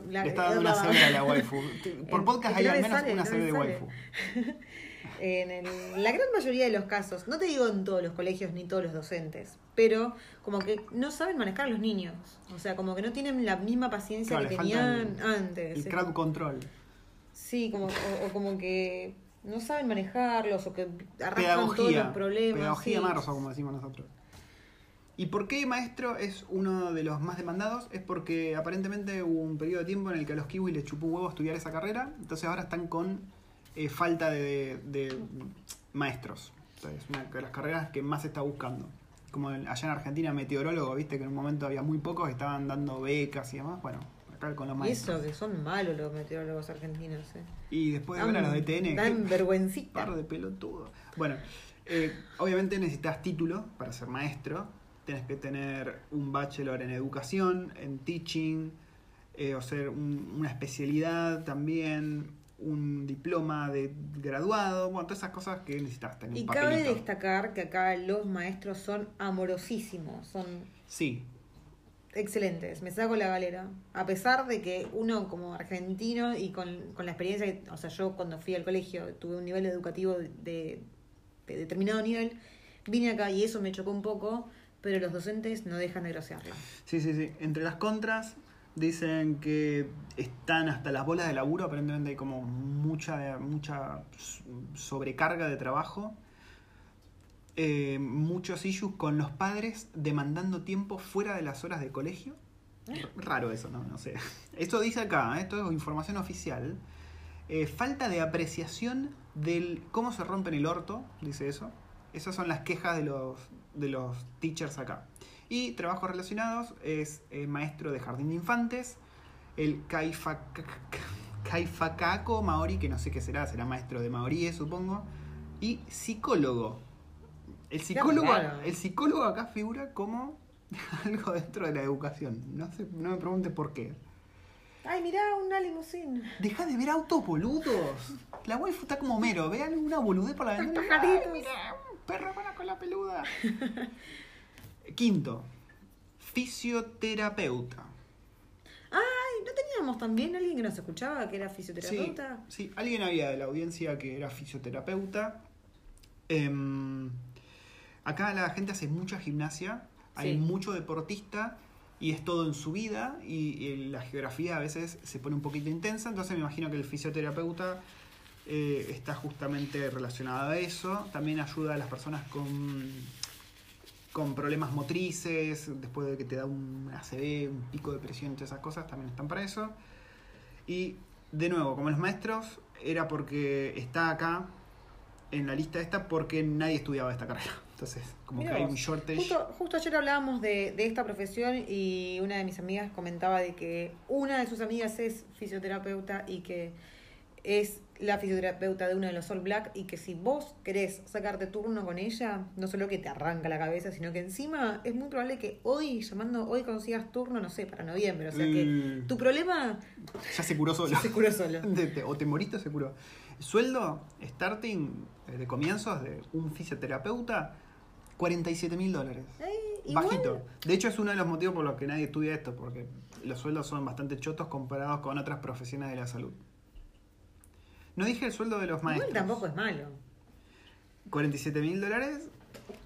la- Le está dando una a la waifu. Por En- podcast hay al me menos sale, una de waifu. En el- la gran mayoría de los casos, no te digo en todos los colegios ni todos los docentes, pero como que no saben manejar a los niños. O sea, como que no tienen la misma paciencia Claro, que tenían el- antes. El crowd control. Sí, como, o, o como que no saben manejarlos o que arrastran todos los problemas. Pedagogía sí. marzo, como decimos nosotros. ¿Y por qué maestro es uno de los más demandados? Es porque aparentemente hubo un periodo de tiempo en el que a los kiwis les chupó un huevo estudiar esa carrera. Entonces ahora están con eh, falta de, de maestros. Es una de las carreras que más se está buscando. Como allá en Argentina, meteorólogo, viste que en un momento había muy pocos estaban dando becas y demás. Bueno, con los Y maestros. eso, que son malos los meteorólogos argentinos. Eh. Y después de ver a los de TN, Dan vergüencita. par de pelotudos. Bueno, eh, obviamente necesitas título para ser maestro. Tienes que tener un bachelor en educación, en teaching, eh, o ser un- una especialidad también, un diploma de graduado, bueno, todas esas cosas que necesitas tener. Y un cabe destacar que acá los maestros son amorosísimos, son Sí, excelentes, me saco la galera. A pesar de que uno como argentino y con, con la experiencia, o sea, yo cuando fui al colegio tuve un nivel educativo de, de- de determinado nivel, vine acá y eso me chocó un poco, pero los docentes no dejan de grosearla. sí, sí, sí. Entre las contras dicen que están hasta las bolas de laburo, aparentemente hay como mucha, mucha sobrecarga de trabajo. Eh, muchos issues con los padres demandando tiempo fuera de las horas de colegio. R- Raro eso, ¿no? No sé. Esto dice acá, ¿eh? esto es información oficial. Eh, falta de apreciación del cómo se rompen el orto, dice eso. Esas son las quejas de los, de los teachers acá. Y trabajos relacionados es eh, maestro de jardín de infantes, el Kaifaka- Kaifakako Maori, que no sé qué será, será maestro de Maoríes, supongo, y psicólogo. El psicólogo, el psicólogo acá figura como algo dentro de la educación. No, sé, no me pregunte por qué. Ay, mirá, una limusín. Deja de ver autos boludos. La waifu está como mero. Ve alguna boludez por la ventana. y, pajaritos. "Ay, mira, un perro con la peluda. Quinto, fisioterapeuta. Ay, ¿no teníamos también alguien que nos escuchaba que era Sí, fisioterapeuta? sí, alguien había de la audiencia que era fisioterapeuta. Em, acá la gente hace mucha gimnasia, hay Sí. mucho deportista y es todo en su vida y, y la geografía a veces se pone un poquito intensa, entonces me imagino que el fisioterapeuta eh, está justamente relacionado a eso. También ayuda a las personas con, con problemas motrices, después de que te da un ACV, un pico de presión todas esas cosas, también están para eso. Y de nuevo, como los maestros, era porque está acá en la lista esta porque nadie estudiaba esta carrera. Entonces, como Mirá que hay un shortage. Justo, justo ayer hablábamos de, de esta profesión y una de mis amigas comentaba de que una de sus amigas es fisioterapeuta y que es la fisioterapeuta de uno de los All Black y que si vos querés sacarte turno con ella, no solo que te arranca la cabeza, sino que encima es muy probable que hoy, llamando, hoy consigas turno, no sé, para noviembre. O sea que Mm. tu problema Ya se curó solo. se curó solo. O te moriste o se curó. Sueldo starting eh, de comienzos de un fisioterapeuta, 47 mil dólares. Igual- Bajito. De hecho, es uno de los motivos por los que nadie estudia esto, porque los sueldos son bastante chotos comparados con otras profesiones de la salud. No dije el sueldo de los Igual maestros. tampoco es malo. 47 mil dólares.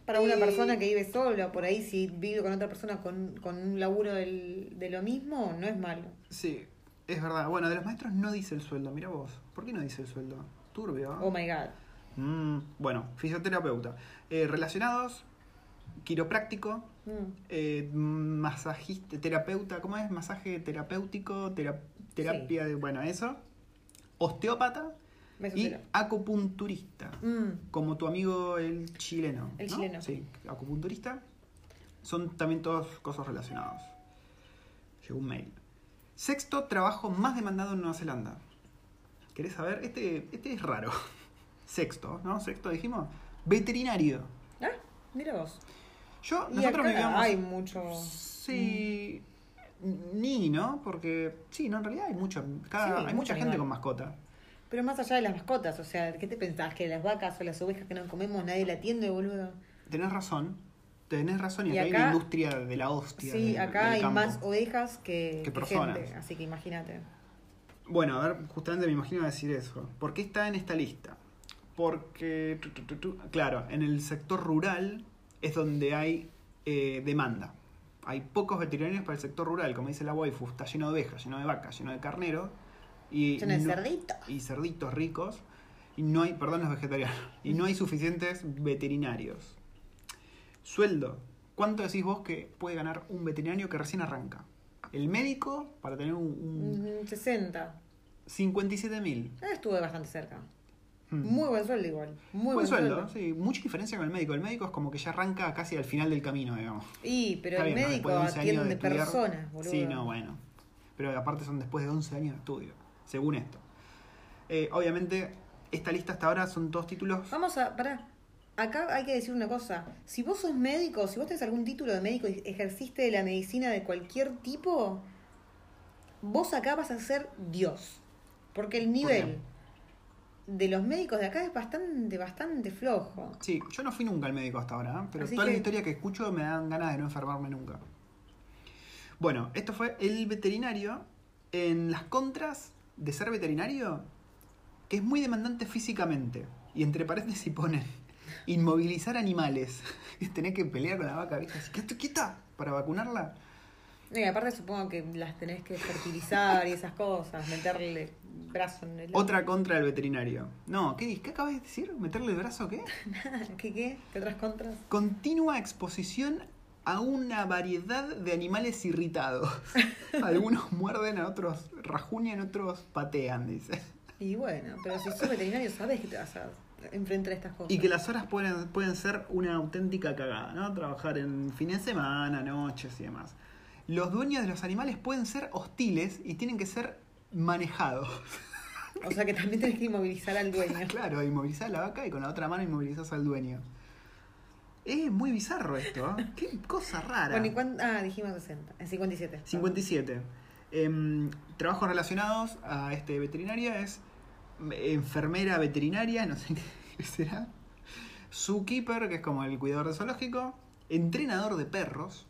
Para una persona que vive sola, por ahí si vive con otra persona con, con un laburo del- de lo mismo, no es malo. Sí, es verdad. Bueno, de los maestros no dice el sueldo. Mira vos. ¿Por qué no dice el sueldo? Turbio. Oh my god. Mm, bueno, fisioterapeuta. Eh, relacionados, quiropráctico, Mm. eh, masajista, terapeuta, ¿cómo es? Masaje terapéutico, tera- terapia de, bueno, eso. Osteópata y acupunturista. Mm. Como tu amigo el chileno. El ¿no? chileno. Sí, acupunturista. Son también todos cosas relacionados. Llegó un mail. Sexto trabajo más demandado en Nueva Zelanda. ¿Querés saber? Este, este es raro. Sexto, ¿no? Sexto dijimos. Veterinario. Ah, mira vos. Yo, Y nosotros acá vivíamos. hay mucho. Sí. Ni, ¿no? Porque sí, no, en realidad hay mucho. Cada, Sí, hay mucha gente animal. con mascota. Pero más allá de las mascotas, o sea, ¿qué te pensás? ¿Que las vacas o las ovejas que no comemos nadie la atiende, boludo? Tenés razón. Tenés razón. Y, Y acá hay una industria de la hostia. Sí, del- acá del hay campo. más ovejas que personas. gente, así que imagínate. Bueno, a ver, justamente me imagino decir eso. ¿Por qué está en esta lista? Porque, tu, tu, tu, tu, claro, en el sector rural es donde hay eh, demanda. Hay pocos veterinarios para el sector rural, como dice la waifu, está lleno de ovejas, lleno de vacas, lleno de carneros. Y Lleno de no- cerditos. Y cerditos ricos. Y no hay, perdón los vegetarianos, y no hay suficientes veterinarios. Sueldo. ¿Cuánto decís vos que puede ganar un veterinario que recién arranca? El médico, para tener un, un Mm, 60. 57 mil. Estuve bastante cerca. Muy buen sueldo igual. Muy Buen buen, sueldo, sí. Mucha diferencia con el médico. El médico es como que ya arranca casi al final del camino, digamos. Y, pero Está el bien, ¿no? médico Después de 11 años atiende de personas, boludo. Sí, no, bueno. Pero aparte son después de 11 años de estudio, según esto. Eh, obviamente, esta lista hasta ahora son todos títulos. Vamos a, pará. Acá hay que decir una cosa. Si vos sos médico, si vos tenés algún título de médico y ejerciste de la medicina de cualquier tipo, vos acá vas a ser Dios. Porque el nivel de los médicos de acá es bastante, bastante flojo. Sí, yo no fui nunca al médico hasta ahora, ¿eh? pero Así toda que- la historia que escucho me dan ganas de no enfermarme nunca. Bueno, esto fue el veterinario en las contras de ser veterinario, que es muy demandante físicamente. Y entre paréntesis ponen inmovilizar animales. Tenés que pelear con la vaca, ¿viste? Así, ¿qué quieta? Para vacunarla. Y aparte supongo que las tenés que fertilizar y esas cosas, meterle brazo en el... Otra contra del veterinario. No, ¿qué, ¿qué acabas de decir? ¿Meterle el brazo qué? ¿Qué qué? ¿Qué otras contras? Continua exposición a una variedad de animales irritados. Algunos muerden, a otros rajuñan, otros patean, dice. Y bueno, pero si sos veterinario sabes que te vas a enfrentar a estas cosas. Y que las horas pueden, pueden ser una auténtica cagada, ¿no? Trabajar en fines de semana, noches y demás. Los dueños de los animales pueden ser hostiles y tienen que ser manejados. O sea que también tenés que inmovilizar al dueño. Claro, inmovilizar a la vaca y con la otra mano inmovilizás al dueño. Es muy bizarro esto, ¿eh? Qué cosa rara. Bueno, ¿y cuán- Ah, dijimos 60. En 57. 57. Em, trabajos relacionados a este veterinaria es enfermera veterinaria, no sé qué será. Zookeeper, que es como el cuidador de zoológico. Entrenador de perros.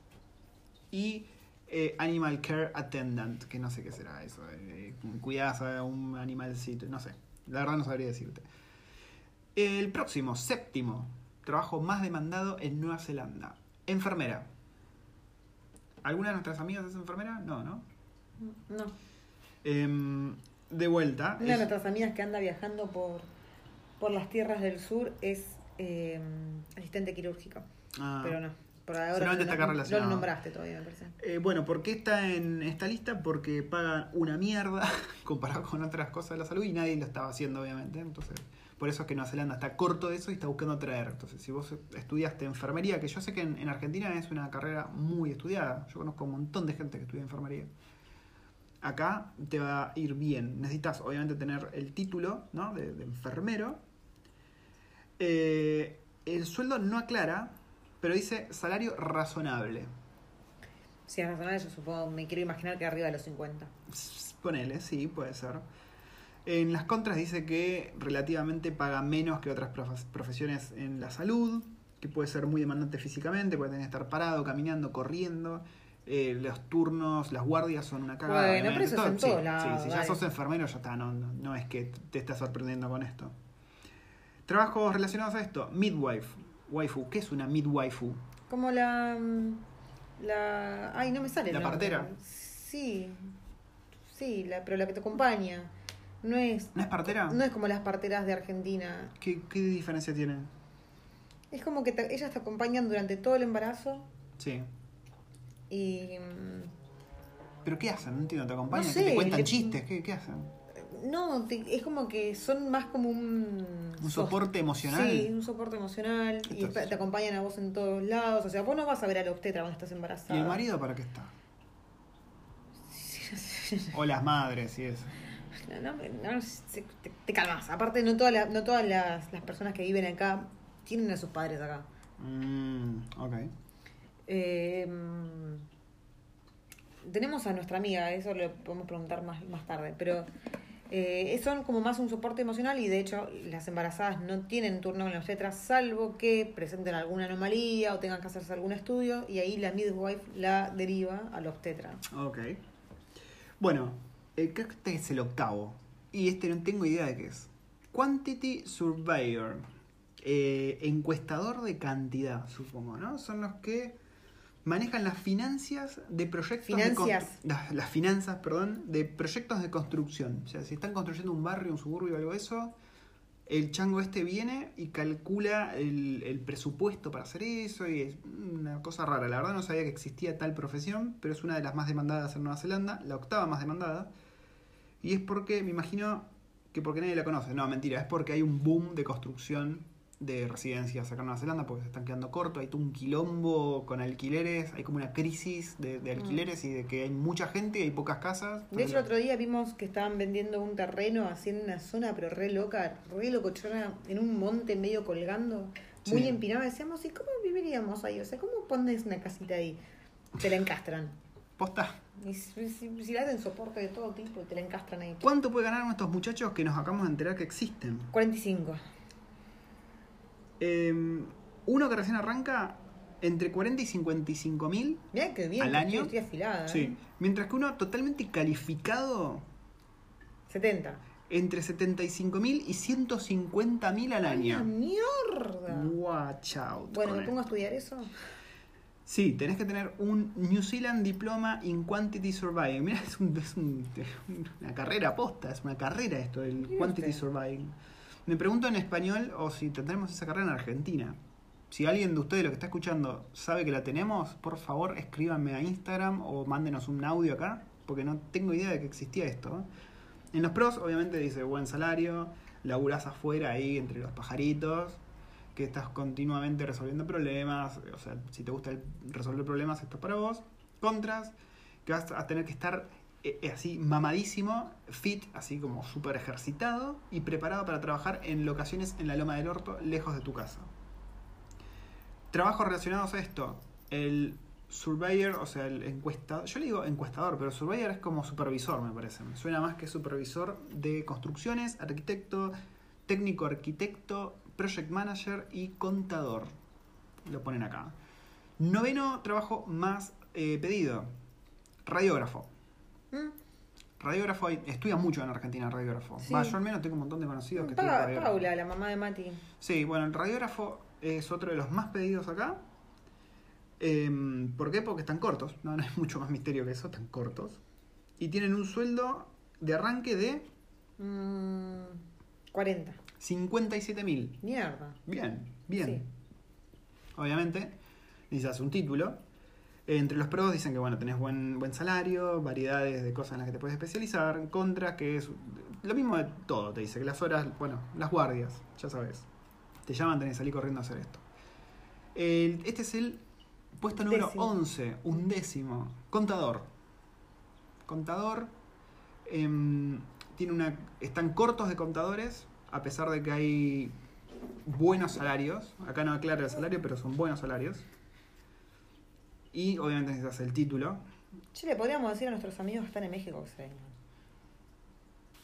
Y eh, Animal Care Attendant, que no sé qué será eso. Eh, cuidás a un animalcito, no sé. La verdad no sabría decirte. El próximo, séptimo, trabajo más demandado en Nueva Zelanda. Enfermera. ¿Alguna de nuestras amigas es enfermera? No, ¿no? No. Em, de vuelta. Una de es- nuestras amigas que anda viajando por, por las tierras del sur es eh, asistente quirúrgico. Ah. Pero no. Por ahora no, está acá no relacionado. lo nombraste todavía, me parece. Eh, bueno, ¿por qué está en esta lista? Porque pagan una mierda comparado con otras cosas de la salud y nadie lo estaba haciendo, obviamente. Entonces, por eso es que Nueva Zelanda está corto de eso y está buscando traer. Entonces, si vos estudiaste enfermería, que yo sé que en, en Argentina es una carrera muy estudiada, yo conozco un montón de gente que estudia enfermería. Acá te va a ir bien. Necesitas, obviamente, tener el título ¿no? de, de enfermero. Eh, el sueldo no aclara, pero dice salario razonable. Si es razonable, yo supongo, me quiero imaginar que arriba de los 50. S- Ponele, sí, puede ser. En las contras dice que relativamente paga menos que otras profes- profesiones en la salud, que puede ser muy demandante físicamente, puede tener que estar parado, caminando, corriendo. Eh, los turnos, las guardias son una cagada. Bueno, pero eso es en sí, todos sí, si ya sos enfermero, ya está, no, no, no es que te estás sorprendiendo con esto. Trabajos relacionados a esto, midwife, waifu. ¿Qué es una midwaifu? Como la. mm, La. Ay, no me sale. ¿La partera? Sí. Sí, la, pero la que te acompaña. No es. ¿No es partera? No es como las parteras de Argentina. ¿Qué, qué diferencia tiene? Es como que te- ellas te acompañan durante todo el embarazo Sí. y. mm, ¿Pero qué hacen? No entiendo, ¿te acompañan? No ¿Qué ¿Te sé, cuentan le- chistes? ¿Qué, qué hacen? No, te- es como que son más como un... ¿Un soporte emocional? Sí, un soporte emocional. Y te acompañan a vos en todos lados. O sea, vos no vas a ver a la obstetra cuando estás embarazada. ¿Y el marido para qué está? O las madres y eso. No, no, no, te, te calmas. Aparte, no todas, las- no todas las, las personas que viven acá tienen a sus padres acá. Mm, ok. Eh, tenemos a nuestra amiga, eso lo podemos preguntar más, más tarde, pero eh, son como más un soporte emocional y de hecho las embarazadas no tienen turno en la obstetra salvo que presenten alguna anomalía o tengan que hacerse algún estudio y ahí la midwife la deriva a la obstetra. Ok. Bueno, eh, creo este es el octavo. Y este no tengo idea de qué es. Quantity Surveyor. Eh, encuestador de cantidad, supongo, ¿no? Son los que manejan las finanzas de proyectos de las, las finanzas, perdón, de proyectos de construcción. O sea, si están construyendo un barrio, un suburbio algo de eso, el chango este viene y calcula el, el presupuesto para hacer eso y es una cosa rara. La verdad no sabía que existía tal profesión, pero es una de las más demandadas en Nueva Zelanda, la octava más demandada. Y es porque me imagino que porque nadie la conoce. No, mentira, es porque hay un boom de construcción de residencias acá en Nueva Zelanda porque se están quedando cortos, hay todo un quilombo con alquileres, hay como una crisis de, de alquileres y de que hay mucha gente y hay pocas casas. De hecho, el otro día vimos que estaban vendiendo un terreno así en una zona, pero re loca, re locochona, en un monte medio colgando, muy empinado. Decíamos, ¿y cómo viviríamos ahí? O sea, ¿cómo pones una casita ahí? Te la encastran. Posta. Y si, si- si le hacen soporte de todo tipo, te la encastran ahí. ¿Cuánto puede ganar estos muchachos que nos acabamos de enterar que existen? 45. Eh, uno que recién arranca entre 40 y 55 mil. Mirá que bien, ¿Al año? Estoy, afilada. ¿eh? Sí. Mientras que uno totalmente calificado 70. entre 75 mil y 150 mil al ¡Una año. mierda! Watch out. Bueno, ¿me él. pongo a estudiar eso? Sí, tenés que tener un New Zealand Diploma in Quantity Surveying. Mira, es, un- es un- una carrera posta, es una carrera esto, el Quantity. Surveying. Me pregunto en español o si tendremos esa carrera en Argentina. Si alguien de ustedes lo que está escuchando sabe que la tenemos, por favor escríbanme a Instagram o mándenos un audio acá, porque no tengo idea de que existía esto. En los pros, obviamente, dice buen salario, laburás afuera ahí entre los pajaritos, que estás continuamente resolviendo problemas, o sea, si te gusta resolver problemas, esto es para vos. Contras, que vas a tener que estar eh, eh, así mamadísimo, fit, así como súper ejercitado y preparado para trabajar en locaciones en la Loma del Orto, lejos de tu casa. Trabajos relacionados a esto, el surveyor, o sea, el encuestador, yo le digo encuestador, pero surveyor es como supervisor, me parece. Me suena más que supervisor de construcciones, arquitecto, técnico arquitecto, project manager y contador. Lo ponen acá. Noveno trabajo más eh, pedido, radiógrafo. ¿Mm? Radiógrafo, hay- estudia mucho en Argentina radiógrafo. Sí. Va, yo al menos tengo un montón de conocidos que estudian Pa- radiógrafo. Paula, la mamá de Mati. Sí, bueno, el radiógrafo es otro de los más pedidos acá. Em, ¿Por qué? Porque están cortos. No, no hay mucho más misterio que eso, están cortos. Y tienen un sueldo de arranque de Mm, 40. 57 mil. Mierda. Bien, bien. Sí. Obviamente, necesitas un título. Entre los pros dicen que bueno, tenés buen, buen salario, variedades de cosas en las que te puedes especializar. Contras, que es lo mismo de todo, te dice que las horas, bueno, las guardias, ya sabes. Te llaman, tenés que salir corriendo a hacer esto. El- este es el puesto número Décimo. 11, un décimo. Contador. Contador. em, tiene una, están cortos de contadores, a pesar de que hay buenos salarios. Acá no aclara el salario, pero son buenos salarios. Y obviamente necesitas el título. Che, le podríamos decir a nuestros amigos que están en México que se vengan.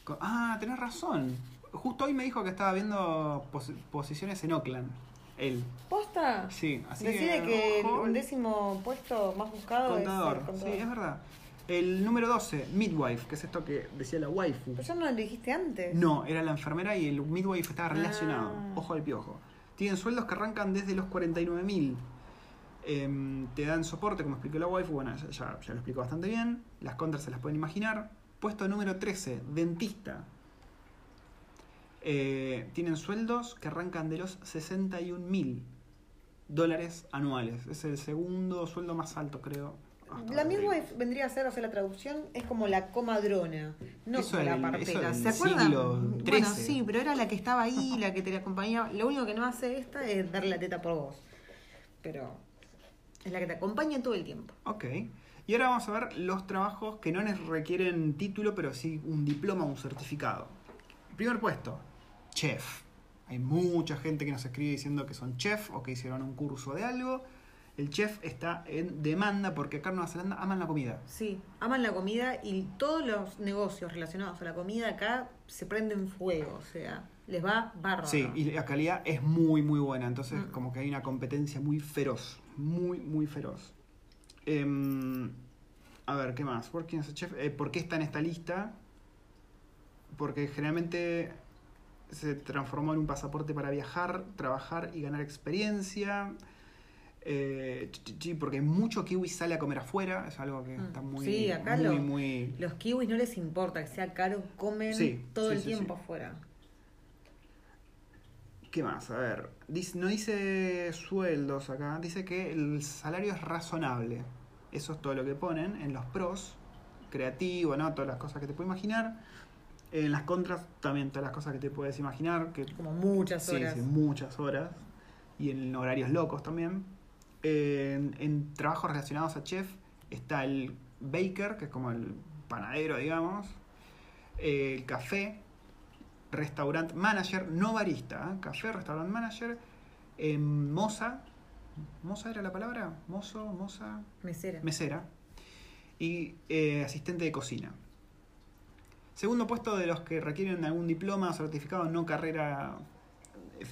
Co- Ah, tenés razón. Justo hoy me dijo que estaba viendo pos- posiciones en Oakland. Él. ¿Posta? Sí, así Decide que el ojo, undécimo puesto más buscado contador. es el Sí, contador. es verdad. El número 12, midwife, que es esto que decía la waifu. Pero ya no lo dijiste antes. No, era la enfermera y el midwife estaba relacionado. Ah. Ojo al piojo. Tienen sueldos que arrancan desde los 49.000. Em, te dan soporte, como explicó la waifu. Bueno, ya, ya- lo explicó bastante bien. Las contras se las pueden imaginar. Puesto número 13, dentista. Eh, tienen sueldos que arrancan de los 61.000 dólares anuales. Es el segundo sueldo más alto, creo. hasta La midwife vendría a ser, o sea, la traducción es como la comadrona, no Eso la partera. ¿Se acuerdan? Bueno, sí, pero era la que estaba ahí, la que te acompañaba. Lo único que no hace esta es darle la teta por vos. Pero es la que te acompaña todo el tiempo. Ok. Y ahora vamos a ver los trabajos que no les requieren título, pero sí un diploma o un certificado. Primer puesto, chef. Hay mucha gente que nos escribe diciendo que son chef o que hicieron un curso de algo. El chef está en demanda porque acá en Nueva Zelanda aman la comida. Sí, aman la comida y todos los negocios relacionados a la comida acá se prenden fuego, o sea, les va bárbaro. Sí, y la calidad es muy, muy buena. Entonces, Mm. como que hay una competencia muy feroz. Muy, muy feroz. Em, a ver, ¿qué más? Working as a chef. Eh, ¿Por qué está en esta lista? Porque generalmente se transformó en un pasaporte para viajar, trabajar y ganar experiencia. Eh, porque mucho kiwi sale a comer afuera. Es algo que Mm. está muy, Sí, acá muy, lo- muy Los kiwis no les importa que sea caro, comen Sí, todo sí, el sí, tiempo sí. afuera. ¿Qué más? A ver, dice- no dice sueldos acá, dice que el salario es razonable. Eso es todo lo que ponen en los pros, creativo, ¿no? Todas las cosas que te puedes imaginar. En las contras también todas las cosas que te puedes imaginar, que Como muchas sí, horas. sí, muchas horas. Y en horarios locos también. En, en trabajos relacionados a chef está el baker, que es como el panadero, digamos. El café, restaurant manager, no barista, ¿eh? café, restaurant manager. eh, moza, moza era la palabra, mozo, moza, Mesera. mesera y eh, asistente de cocina. Segundo puesto de los que requieren algún diploma o certificado, no carrera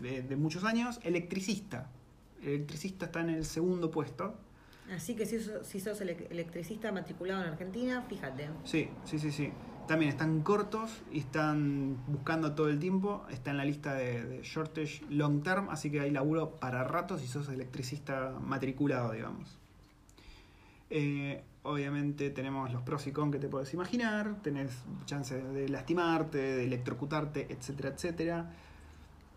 de, de muchos años, electricista. El electricista está en el segundo puesto. Así que si, sos- si sos ele- electricista matriculado en Argentina, fíjate. Sí, sí, sí, sí. También están cortos y están buscando todo el tiempo. Está en la lista de, de shortage long term, así que hay laburo para rato si sos electricista matriculado, digamos. Eh, obviamente tenemos los pros y cons que te puedes imaginar. Tenés chance de lastimarte, de electrocutarte, etcétera, etcétera.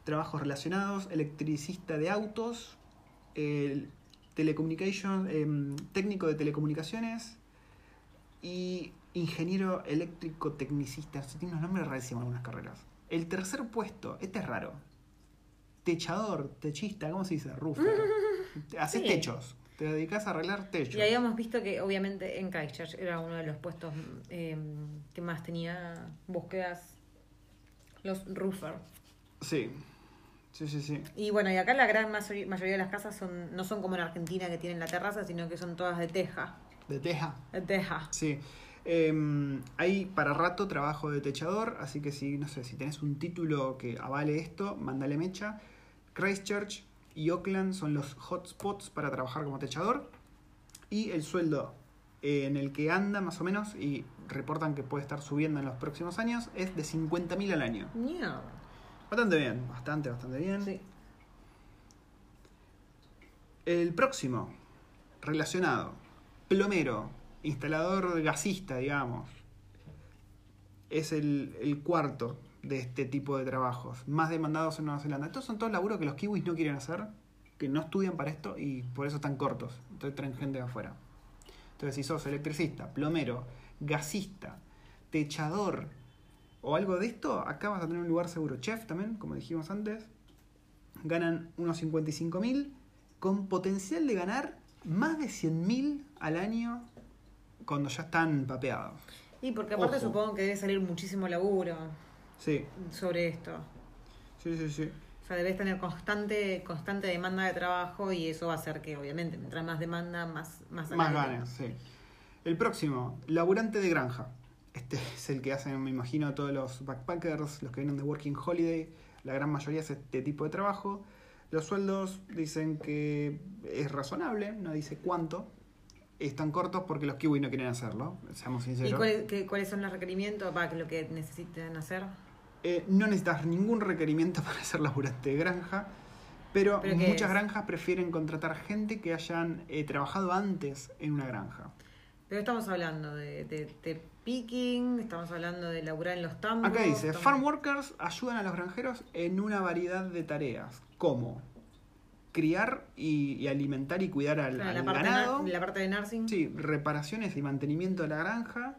Trabajos relacionados, electricista de autos, em, técnico de telecomunicaciones y ingeniero eléctrico tecnicista. Se tiene unos nombres rarísimos en algunas carreras. El tercer puesto, este es raro. Techador, techista, ¿cómo se dice? Roofer. Haces Sí. techos. Te dedicas a arreglar techos. Y habíamos visto que obviamente en Christchurch era uno de los puestos eh, que más tenía búsquedas los roofer. Sí. Sí, sí, sí. Y bueno, y acá la gran mayoría, mayoría de las casas son no son como en Argentina que tienen la terraza, sino que son todas de teja. De teja. De teja. Sí. Eh, hay para rato trabajo de techador, así que si, no sé, si tenés un título que avale esto, mandale mecha. Christchurch y Auckland son los hotspots para trabajar como techador. Y el sueldo eh, en el que anda más o menos, y reportan que puede estar subiendo en los próximos años, es de 50.000 al año. Bastante bien, bastante, bastante bien. Sí. El próximo, relacionado, plomero, instalador gasista, digamos, es el, cuarto de este tipo de trabajos, más demandados en Nueva Zelanda. Estos son todos laburos que los kiwis no quieren hacer, que no estudian para esto y por eso están cortos. Entonces traen gente de afuera. Entonces, si sos electricista, plomero, gasista, techador o algo de esto, acá vas a tener un lugar seguro. Chef también, como dijimos antes. Ganan unos 55 mil con potencial de ganar más de 100 mil al año cuando ya están papeados. Y porque aparte Ojo. supongo que debe salir muchísimo laburo Sí, sobre esto. sí, sí, sí. O sea, debes tener constante, constante demanda de trabajo y eso va a hacer que, obviamente, mientras más demanda, más más, Más ganas, sí. El próximo, laburante de granja. Este es el que hacen, me imagino, todos los backpackers, los que vienen de Working Holiday. La gran mayoría hace este tipo de trabajo. Los sueldos dicen que es razonable, no dice cuánto. Están cortos porque los kiwis no quieren hacerlo, seamos ¿Y sinceros. cuál- qué- cuáles son los requerimientos para que lo que necesiten hacer? Eh, no necesitas ningún requerimiento para ser laburante de granja, pero, ¿Pero qué muchas es? granjas prefieren contratar gente que hayan eh, trabajado antes en una granja. Pero estamos hablando de, de, de picking, estamos hablando de laburar en los tambos. Acá dice, farm workers ayudan a los granjeros en una variedad de tareas, como criar y, y alimentar y cuidar al, Claro, al la, parte ganado, de, la parte de nursing. sí, reparaciones y mantenimiento de la granja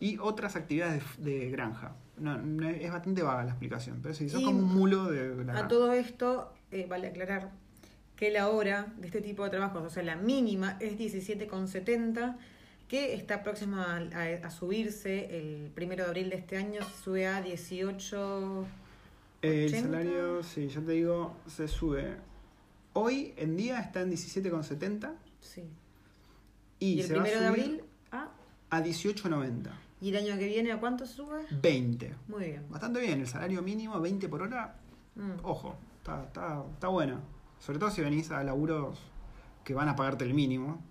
y otras actividades de, de granja. No, no- es bastante vaga la explicación, pero sí, sos Y como un mulo de la A granja. todo esto, eh, vale aclarar que la hora de este tipo de trabajos, o sea, la mínima es 17,70, que está próxima a, a- a subirse el primero de abril de este año, se sube a 18. El 80. salario, sí, ya te digo, se sube. Hoy en día está en 17,70 Sí. y, Y, el se va a primero de abril a. a 18,90. ¿Y el año que viene a cuánto sube? 20. Muy bien. Bastante bien, el salario mínimo 20 por hora, Mm. ojo, está, está, está bueno. Sobre todo si venís a laburos que van a pagarte el mínimo,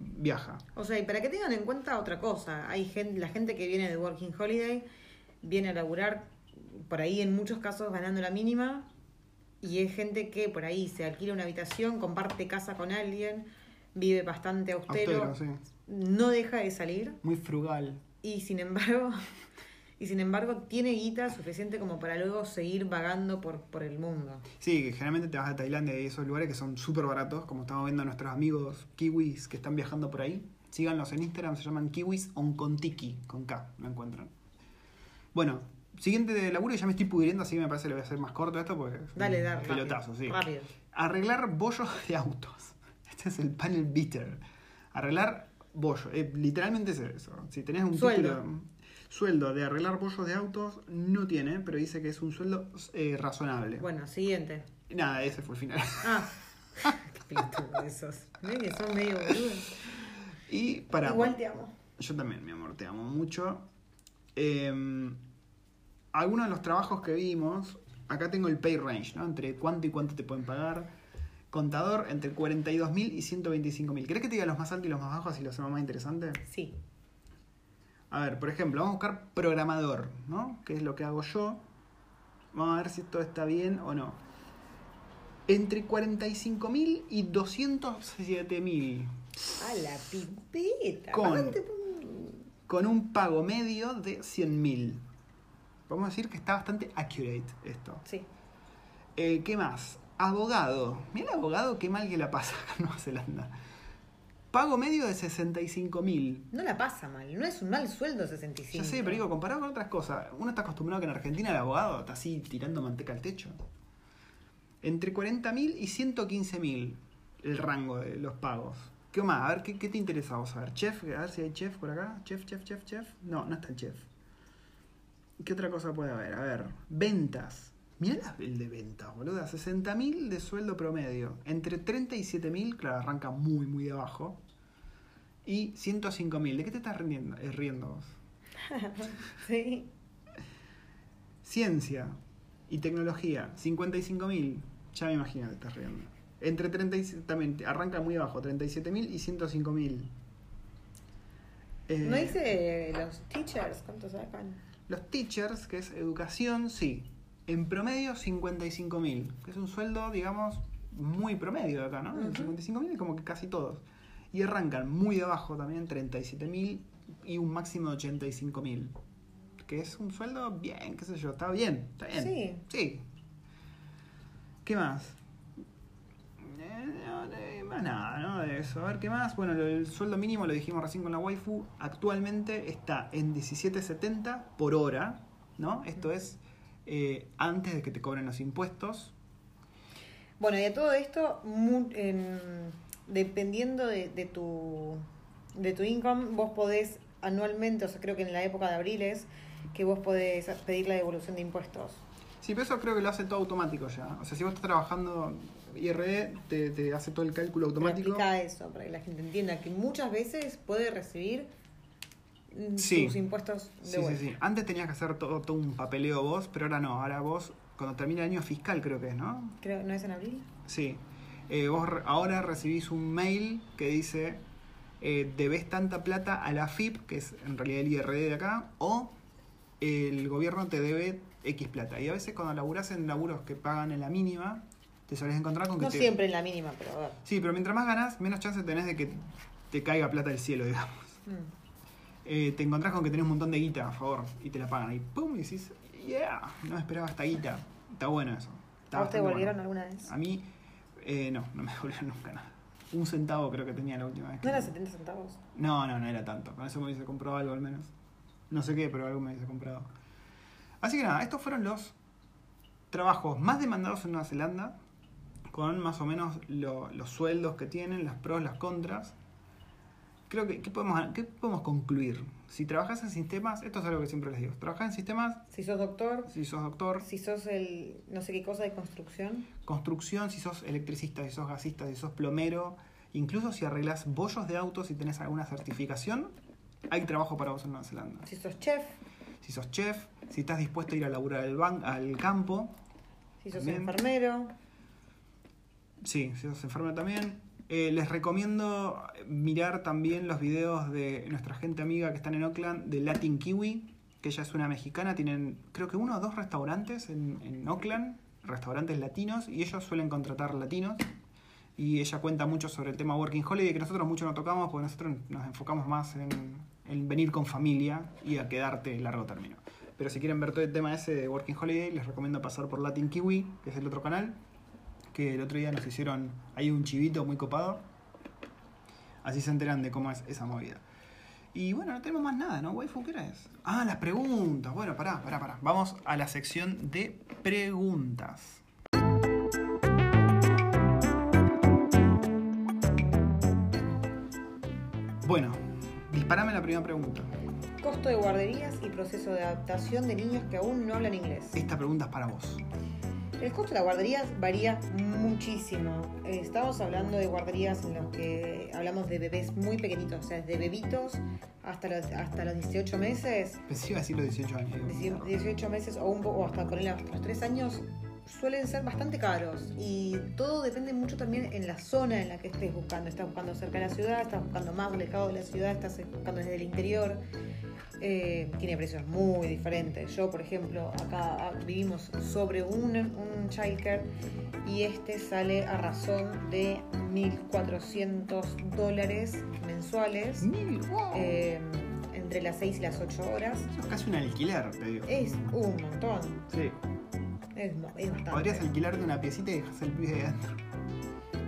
viaja. O sea, y para que tengan en cuenta otra cosa, hay gente, la gente que viene de Working Holiday viene a laburar por ahí en muchos casos ganando la mínima y es gente que por ahí se alquila una habitación, comparte casa con alguien, vive bastante austero, Austero, sí. no deja de salir Muy frugal. y sin embargo y sin embargo tiene guita suficiente como para luego seguir vagando por, por el mundo. Sí, que generalmente te vas a Tailandia y esos lugares que son súper baratos, como estamos viendo a nuestros amigos kiwis que están viajando por ahí. Síganlos en Instagram, se llaman kiwis oncontiki, con K, lo encuentran. Bueno, siguiente de laburo y ya me estoy pudriendo, así que me parece que le voy a hacer más corto esto porque. Dale, dale. Pelotazo, rápido, sí. Rápido. Arreglar bollos de autos. Este es el panel beater. Arreglar bollos. Eh, literalmente es eso. Si tenés un Sueldo. título. Sueldo de arreglar bollos de autos no tiene, pero dice que es un sueldo eh, razonable. Bueno, siguiente. Nada, ese fue el final. Ah. Qué esos. ¿Ves que son medio boludos? Y para. Igual te amo. Yo también, mi amor, te amo mucho. Eh, algunos de los trabajos que vimos, acá tengo el pay range, ¿no? Entre cuánto y cuánto te pueden pagar. Contador, entre 42.000 y 125.000. ¿Querés que te diga los más altos y los más bajos así lo hacemos más interesante? Sí. A ver, por ejemplo, vamos a buscar programador, ¿no? Que es lo que hago yo. Vamos a ver si esto está bien o no. Entre 45.000 y 207.000. A la pipeta. Con- con un pago medio de 100.000. Vamos a decir que está bastante accurate esto. Sí. Eh, ¿Qué más? Abogado. Mira el abogado, qué mal que la pasa acá en Nueva Zelanda. Pago medio de 65.000. No la pasa mal. No es un mal sueldo 65. Ya sé, pero digo, comparado con otras cosas, uno está acostumbrado que en Argentina el abogado está así tirando manteca al techo. Entre 40.000 y 115.000 el rango de los pagos. ¿Qué más? A ver, ¿qué, qué te interesa a vos saber? ¿Chef? A ver si hay chef por acá. ¿Chef, chef, chef, chef? No, no está el chef. ¿Qué otra cosa puede haber? A ver, ventas. Mirá la- el de ventas, boluda. 60.000 de sueldo promedio. Entre 37.000, claro, arranca muy, muy de abajo. Y 105.000. ¿De qué te estás riendo, eh, riendo vos? Sí. Ciencia y tecnología, 55.000. Ya me imagino que estás riendo. Entre 30 y, también arranca muy abajo, 37.000 y 105.000. Eh, ¿No dice los teachers cuánto sacan? Los teachers, que es educación, sí. En promedio 55.000, que es un sueldo, digamos, muy promedio de acá, ¿no? 55.000 es como que casi todos. Y arrancan muy de abajo también, 37.000 y un máximo de 85.000. Que es un sueldo bien, qué sé yo, está bien, está bien. Sí. Sí. ¿Qué más? Eh, no, más nada, ¿no? De eso. A ver, ¿qué más? Bueno, el sueldo mínimo, lo dijimos recién con la waifu, actualmente está en 17.70 por hora, ¿no? Esto es eh, antes de que te cobren los impuestos. Bueno, y de todo esto, mu- en- dependiendo de, de tu de tu income, vos podés anualmente, o sea, creo que en la época de abril es que vos podés pedir la devolución de impuestos. Sí, pero eso creo que lo hace todo automático ya. O sea, si vos estás trabajando IRE, te, te hace todo el cálculo automático. explica eso, para que la gente entienda que muchas veces puede recibir mm, Sí. sus impuestos de Sí, sí, vuelta. sí. Antes tenías que hacer todo, todo un papeleo vos, pero ahora no. Ahora vos, cuando termina el año fiscal, creo que es, ¿no? Creo, ¿no es en abril? Sí. Eh, vos ahora recibís un mail que dice eh, debes tanta plata a la FIP, que es en realidad el IRD de acá, o el gobierno te debe X plata. Y a veces cuando laburás en laburos que pagan en la mínima, te solés encontrar con que No te... siempre en la mínima, pero a ver. Sí, pero mientras más ganás, menos chance tenés de que te caiga plata del cielo, digamos. Mm. Eh, te encontrás con que tenés un montón de guita a favor y te la pagan. Y pum, y decís, yeah, no esperaba esta guita. Está bueno eso. Está ¿A vos te devolvieron bueno. alguna vez? A mí, eh, no, no me devolvieron nunca nada. Un centavo creo que tenía la última vez. que- ¿No era 70 centavos? No, no, no era tanto. Con eso me hubiese comprado algo al menos. No sé qué, pero algo me hubiese comprado. Así que nada, estos fueron los trabajos más demandados en Nueva Zelanda, con más o menos lo- los sueldos que tienen, las pros, las contras. Creo que, ¿qué podemos, qué podemos concluir? Si trabajas en sistemas, esto es algo que siempre les digo, trabajas en sistemas, Si sos doctor, si sos doctor, si sos el no sé qué cosa de construcción, construcción, si sos electricista, si sos gasista, si sos plomero, incluso si arreglas bollos de autos y tenés alguna certificación, hay trabajo para vos en Nueva Zelanda. si sos chef, Si sos chef, si estás dispuesto a ir a laburar al, ban- al campo, si sos También. enfermero, sí, si sos enfermo también. Eh, les recomiendo mirar también los videos de nuestra gente amiga que están en Oakland, de Latin Kiwi, que ella es una mexicana, tienen creo que uno o dos restaurantes en, Oakland, restaurantes latinos, y ellos suelen contratar latinos. Y ella cuenta mucho sobre el tema Working Holiday, que nosotros mucho no tocamos, porque nosotros nos enfocamos más en venir con familia y a quedarte largo término. Pero si quieren ver todo el tema ese de Working Holiday, les recomiendo pasar por Latin Kiwi, que es el otro canal, que el otro día nos hicieron ahí un chivito muy copado. Así se enteran de cómo es esa movida. Y bueno, no tenemos más nada, ¿no? Waifu, ¿qué hora es? Ah, las preguntas. Bueno, pará, pará, pará. Vamos a la sección de preguntas. Bueno, disparame la primera pregunta. Costo de guarderías y proceso de adaptación de niños que aún no hablan inglés. Esta pregunta es para vos. El costo de las guarderías varía muchísimo. Eh, Estamos hablando de guarderías en los que hablamos de bebés muy pequeñitos, o sea, desde bebitos hasta los, hasta los 18 meses. Que iba a decir los 18 años. digo. 18 meses o, un poco, o hasta ponerle hasta los 3 años suelen ser bastante caros y todo depende mucho también en la zona en la que estés buscando. Estás buscando cerca de la ciudad, estás buscando más alejado de la ciudad, estás buscando desde el interior. Eh, tiene precios muy diferentes. Yo, por ejemplo, acá ah, vivimos sobre un, un childcare y este sale a razón de 1.400 dólares mensuales Mil, wow. eh, entre las 6 y las 8 horas. Eso es casi un alquiler, te digo. Es un montón. Sí. Es, es bastante. Podrías alquilarte una piecita y dejas el pibe de adentro.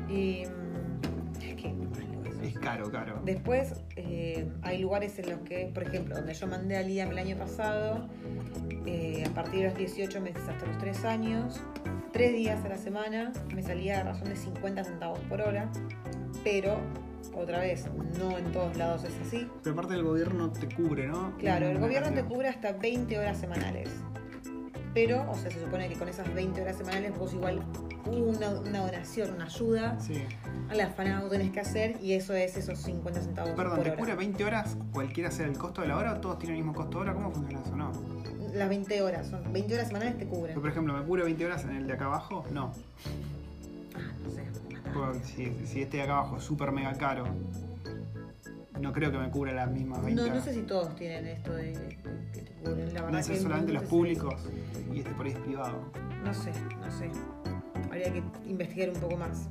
Y, mm, es que Es caro, caro. Después eh, hay lugares en los que, por ejemplo, donde yo mandé a Liam el año pasado, eh, a partir de los 18 meses hasta los 3 años, 3 días a la semana, me salía a razón de 50 centavos por hora, pero otra vez, no en todos lados es así. Pero aparte del gobierno te cubre, ¿no? Claro, el gobierno te cubre hasta 20 horas semanales. Pero, o sea, se supone que con esas 20 horas semanales vos igual una, una donación, una ayuda Sí. a la FANAU tenés que hacer y eso es esos 50 centavos Perdón, por ¿te hora. cubre 20 horas? ¿Cualquiera sea el costo de la hora o todos tienen el mismo costo de hora? ¿Cómo funciona eso? No. Las 20 horas, son 20 horas semanales te cubren. Pero, por ejemplo, ¿me cubre 20 horas en el de acá abajo? No. Ah, no sé. Si, si este de acá abajo es súper mega caro, no creo que me cubra las mismas 20 No, no sé si todos tienen esto de que te cubren, la verdad. Deben ser que solamente no los sé. públicos y este por ahí es privado. No sé, no sé. Habría que investigar un poco más.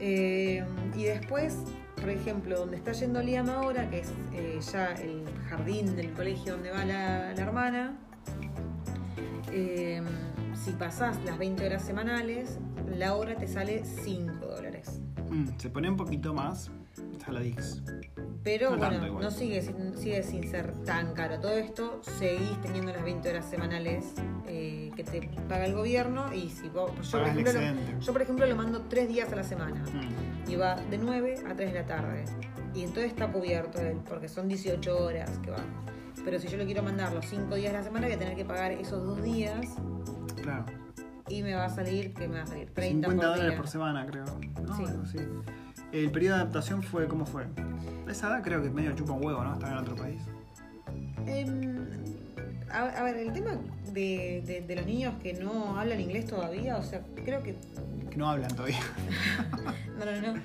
Eh, y después, por ejemplo, donde está yendo Liam ahora, que es eh, ya el jardín del colegio donde va la, la hermana, eh, si pasás las 20 horas semanales, la hora te sale 5 dólares. Mm, se pone un poquito más Saladix. Pero No bueno, no sigue, sin- sigue sin ser tan caro. Todo esto seguís teniendo las 20 horas semanales eh, que te paga el gobierno y si vos, yo, por el ejemplo, lo, excedente. yo por ejemplo lo mando 3 días a la semana Mm. y va de 9 a 3 de la tarde. Y entonces está cubierto él, porque son 18 horas que van. Pero si yo lo quiero mandar los 5 días a la semana, voy a tener que pagar esos 2 días Claro. y me va a salir, que me va a salir 30 50 por dólares día. por semana, creo. ¿no? Sí. Algo así. El periodo de adaptación fue, ¿cómo fue? Esa edad creo que es medio chupa un huevo, ¿no? Estar en otro país. Em, a, a ver, el tema de, de- de los niños que no hablan inglés todavía, o sea, creo que. Que no hablan todavía. No, no, no.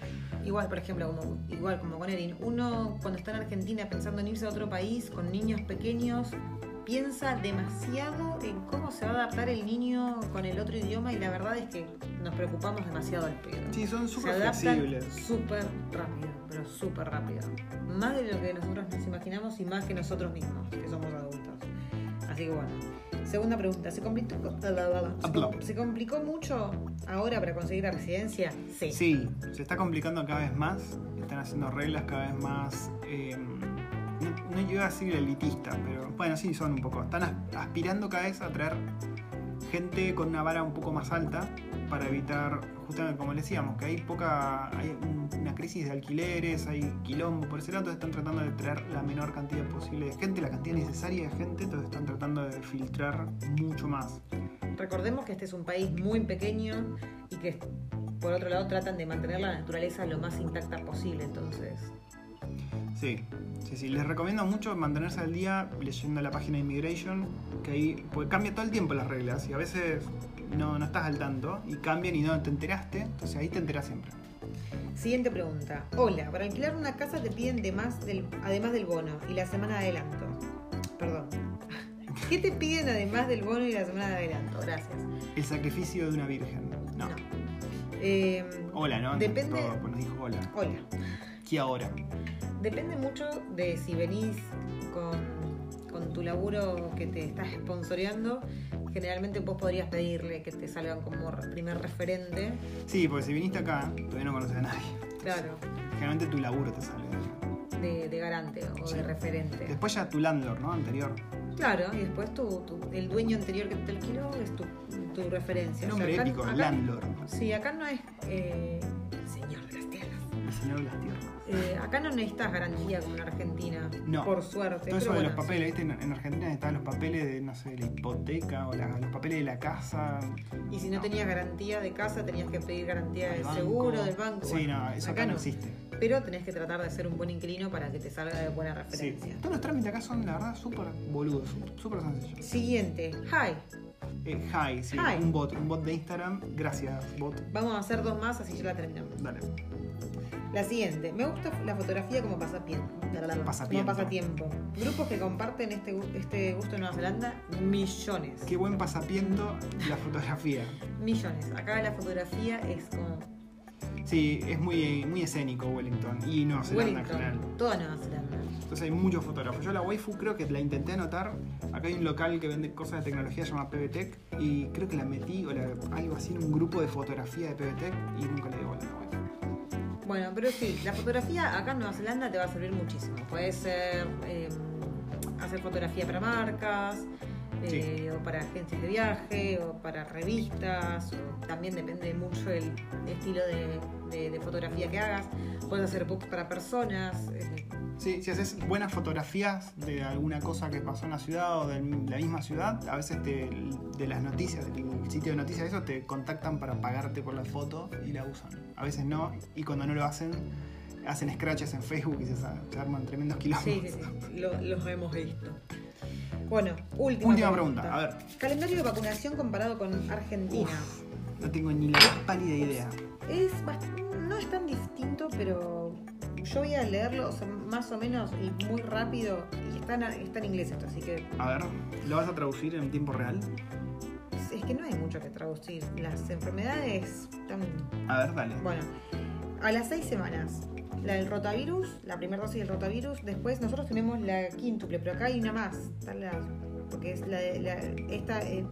Igual, por ejemplo, como, igual como con Erin, uno cuando está en Argentina pensando en irse a otro país con niños pequeños, piensa demasiado en cómo se va a adaptar el niño con el otro idioma y la verdad es que nos preocupamos demasiado al pedo. Sí, son súper flexibles. súper rápido, pero súper rápido. Más de lo que nosotros nos imaginamos y más que nosotros mismos, que somos adultos. Así que bueno. Segunda pregunta, ¿se complicó, ¿se complicó mucho ahora para conseguir la residencia? Sí. Sí, se está complicando cada vez más. Están haciendo reglas cada vez más. eh, no, no iba a decir elitista, pero bueno, sí, son un poco. Están as- aspirando cada vez a traer gente con una vara un poco más alta para evitar, justamente como decíamos, que hay poca. hay un- una crisis de alquileres, hay quilombo por ese lado, entonces están tratando de traer la menor cantidad posible de gente, la cantidad necesaria de gente, entonces están tratando de filtrar mucho más. Recordemos que este es un país muy pequeño y que por otro lado tratan de mantener la naturaleza lo más intacta posible, entonces. Sí, sí, sí. Les recomiendo mucho mantenerse al día leyendo la página de Immigration, que ahí pues, cambia todo el tiempo las reglas y a veces no, no estás al tanto y cambian y no te enteraste, entonces ahí te enteras siempre. Siguiente pregunta. Hola, para alquilar una casa te piden de más del, además del bono y la semana de adelanto. Perdón. ¿Qué te piden además del bono y la semana de adelanto? Gracias. El sacrificio de una virgen. No. No. Eh, Hola, ¿no? Depende- Todo, pues nos dijo hola. Hola. ¿Qué ahora? Depende mucho de si venís con, con tu laburo que te estás sponsoreando. Generalmente vos podrías pedirle que te salgan como primer referente. Sí, porque si viniste acá, todavía no conoces a nadie. Claro. Generalmente tu laburo te sale. de, de garante o Sí. de referente. Después ya tu landlord, ¿no? Anterior. Claro, y después tu, tu- el dueño anterior que te alquiló es tu, tu referencia. O sea, Nombre acá- épico, acá- landlord. Sí, acá no es eh, el señor de las tierras. El señor de las tierras. Eh, acá no necesitas garantía como en Argentina, No. por suerte. Todo eso de los papeles, ¿viste? En, en Argentina están los papeles de, no sé, la hipoteca o la- los papeles de la casa. Y si no tenías garantía de casa, tenías que pedir garantía del seguro, del banco. Sí, Bueno, no, eso acá acá no no. existe. Pero tenés que tratar de ser un buen inquilino para que te salga de buena Sí. referencia. Todos los trámites acá son, la verdad, súper boludos, sú- súper sencillos. Siguiente, hi. Eh, hi, sí, Hi. un bot, un bot de Instagram. Gracias, bot. Vamos a hacer dos más, así ya la terminamos. Dale. La siguiente, me gusta la fotografía como pasatiempo. Pasatiempo. Como pasatiempo. Grupos que comparten este, este gusto en Nueva Zelanda, millones. Qué buen pasapiento la fotografía. Millones. Acá la fotografía es como Sí, es muy, muy escénico Wellington y Nueva Zelanda en general. Toda Nueva Zelanda. Entonces hay muchos fotógrafos. Yo la waifu creo que la intenté anotar. Acá hay un local que vende cosas de tecnología, se llama PBTech. Y creo que la metí o la- algo así en un grupo de fotografía de PBTech y nunca le di bola a la waifu. Bueno, pero sí, la fotografía acá en Nueva Zelanda te va a servir muchísimo. Puede ser eh, hacer fotografía para marcas, eh, o para agencias de viaje, o para revistas, o también depende mucho el estilo de, de- de fotografía que hagas. Puedes hacer books para personas. eh, Sí, si haces buenas fotografías de alguna cosa que pasó en la ciudad o de la misma ciudad, a veces te- de las noticias, del sitio de noticias, eso te contactan para pagarte por la foto y la usan. A veces no, y cuando no lo hacen, hacen scratches en Facebook y se, se arman tremendos kilómetros. sí, sí, sí, lo- los hemos visto. Bueno, última, Última pregunta, a ver. Calendario de vacunación comparado con Argentina. No tengo ni la más pálida idea. Es no es tan distinto, pero yo voy a leerlo o sea, más o menos y muy rápido. Y está en, está en inglés esto, así que A ver, ¿lo vas a traducir en tiempo real? es, es que no hay mucho que traducir. Las enfermedades están. A ver, dale. Bueno, a las seis semanas. La del rotavirus, la primera dosis del rotavirus. Después nosotros tenemos la quíntuple, pero acá hay una más. La- porque es la, la- esta eh,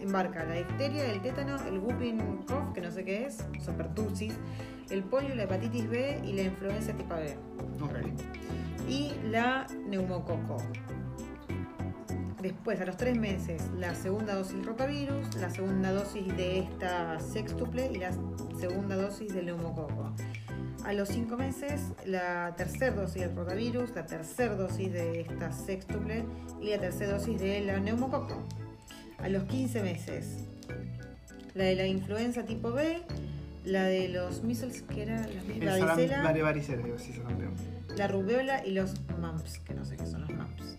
embarca la difteria, el tétano, el whooping cough, que no sé qué es, son pertussis, el polio, la hepatitis B y la influenza tipo B. Ok. Y la neumococo. Después, a los tres meses, la segunda dosis del rotavirus, la segunda dosis de esta sextuple y la segunda dosis del neumococo. A los cinco meses, la tercera dosis del rotavirus, la tercera dosis de esta sextuple y la tercera dosis de la neumococo. A los 15 meses, la de la influenza tipo B, la de los measles, que era la, la varicela, Vale, varicela, digo, sí, la rubiola y los mumps, que no sé qué son los mumps.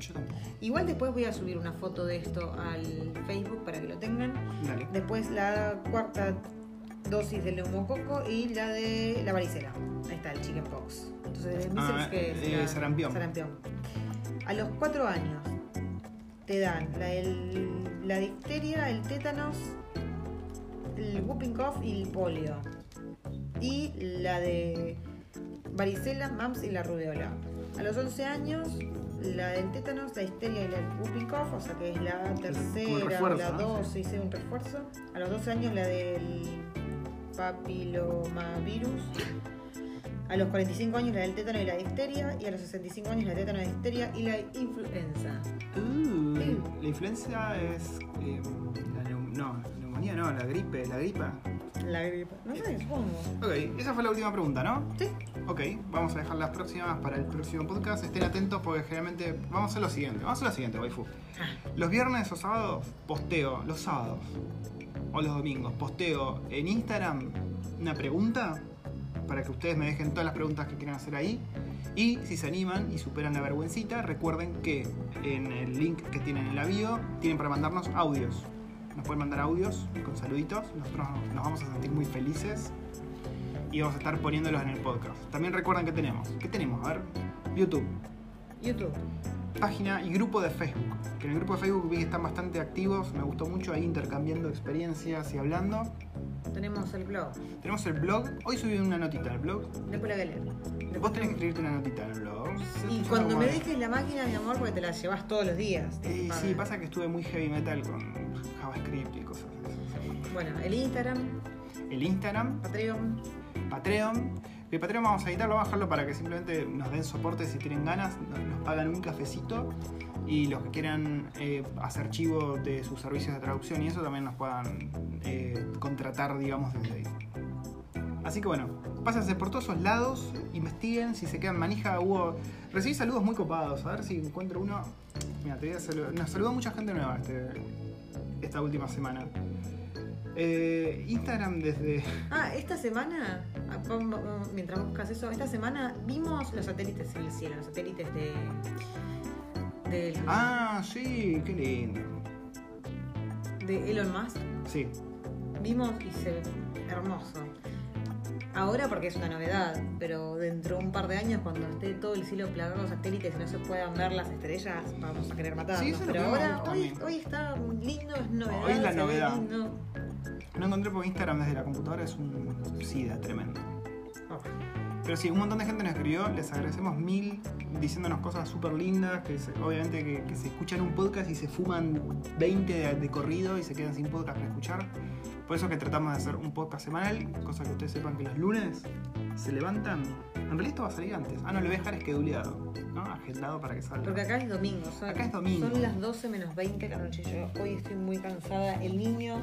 Yo tampoco. Igual después voy a subir una foto de esto al Facebook para que lo tengan. Dale. Después la cuarta dosis del neumococo y la de la varicela. Ahí está, el chickenpox. Entonces, el Ah, que es eh, sarampión. sarampión. A los cuatro años te dan la, el- la difteria, el tétanos, el whooping cough y el polio. Y la de varicela, mumps y la rubiola. A los 11 años, la del tétanos, la histeria y la whooping cough, o sea que es la tercera refuerzo, la ¿no? dosis, es un refuerzo. A los 12 años, la del papilomavirus. A los 45 años, la del tétano y la difteria. Y a los 65 años, la tétano, la difteria y la influenza. Uh, Sí. La influencia es. eh, la no, neumonía no, la gripe, la gripa. La gripe. No sé, supongo. Ok, esa fue la última pregunta, ¿no? Sí. Ok, vamos a dejar las próximas para el próximo podcast. Estén atentos porque generalmente vamos a hacer lo siguiente. Vamos a hacer lo siguiente, waifu. Los viernes o sábados posteo, los sábados o los domingos, posteo en Instagram una pregunta para que ustedes me dejen todas las preguntas que quieran hacer ahí. Y si se animan y superan la vergüencita, recuerden que en el link que tienen en la bio tienen para mandarnos audios. Nos pueden mandar audios con saluditos. Nosotros nos vamos a sentir muy felices y vamos a estar poniéndolos en el podcast. También recuerden que tenemos. ¿Qué tenemos? A ver, YouTube, YouTube. página y grupo de Facebook. Que en el grupo de Facebook vi que están bastante activos, me gustó mucho ahí intercambiando experiencias y hablando. Tenemos el blog. Tenemos el blog, hoy subí una notita al blog. Después la voy a leer. Después Vos tenés que escribirte una notita el blog. Y cuando me dejes la máquina, mi amor, porque te la llevas todos los días. Eh, sí, pasa que estuve muy heavy metal con JavaScript y cosas así. Bueno, el Instagram, El Instagram, Patreon, Patreon, El Patreon vamos a editarlo, vamos a bajarlo para que simplemente nos den soporte si tienen ganas, nos, nos pagan un cafecito y los que quieran eh, hacer chivo de sus servicios de traducción y eso también nos puedan eh, contratar, digamos, desde ahí. Así que bueno, pásense por todos esos lados, investiguen, si se quedan manija, hubo... Recibí saludos muy copados, a ver si encuentro uno... Mira, te voy a saludar. Nos saludó mucha gente nueva este, esta última semana. Eh, Instagram desde... Ah, esta semana, ah, mientras buscas eso, esta semana vimos los satélites en el cielo, los satélites de. del- Ah, sí, qué lindo. de Elon Musk. Sí, Vimos y se hermoso. Ahora porque es una novedad, pero dentro de un par de años, cuando esté todo el cielo plagado de satélites y no se puedan ver las estrellas, vamos a querer matarnos. Sí, pero ahora, hoy, hoy está muy lindo, es novedad. Hoy es la novedad. no encontré porque Instagram desde la computadora es un SIDA tremendo. Oh. Pero sí, un montón de gente nos escribió, les agradecemos mil, diciéndonos cosas súper lindas, que se- obviamente que, que se escuchan un podcast y se fuman 20 de, de corrido y se quedan sin podcast para escuchar. Por eso que tratamos de hacer un podcast semanal, cosa que ustedes sepan que los lunes se levantan. En realidad esto va a salir antes. Ah, no, lo voy a dejar esqueduleado, ¿no? Agendado para que salga. Porque acá es domingo, son, Acá es domingo. son las 12 menos 20 de la noche. Yo hoy estoy muy cansada. El niño,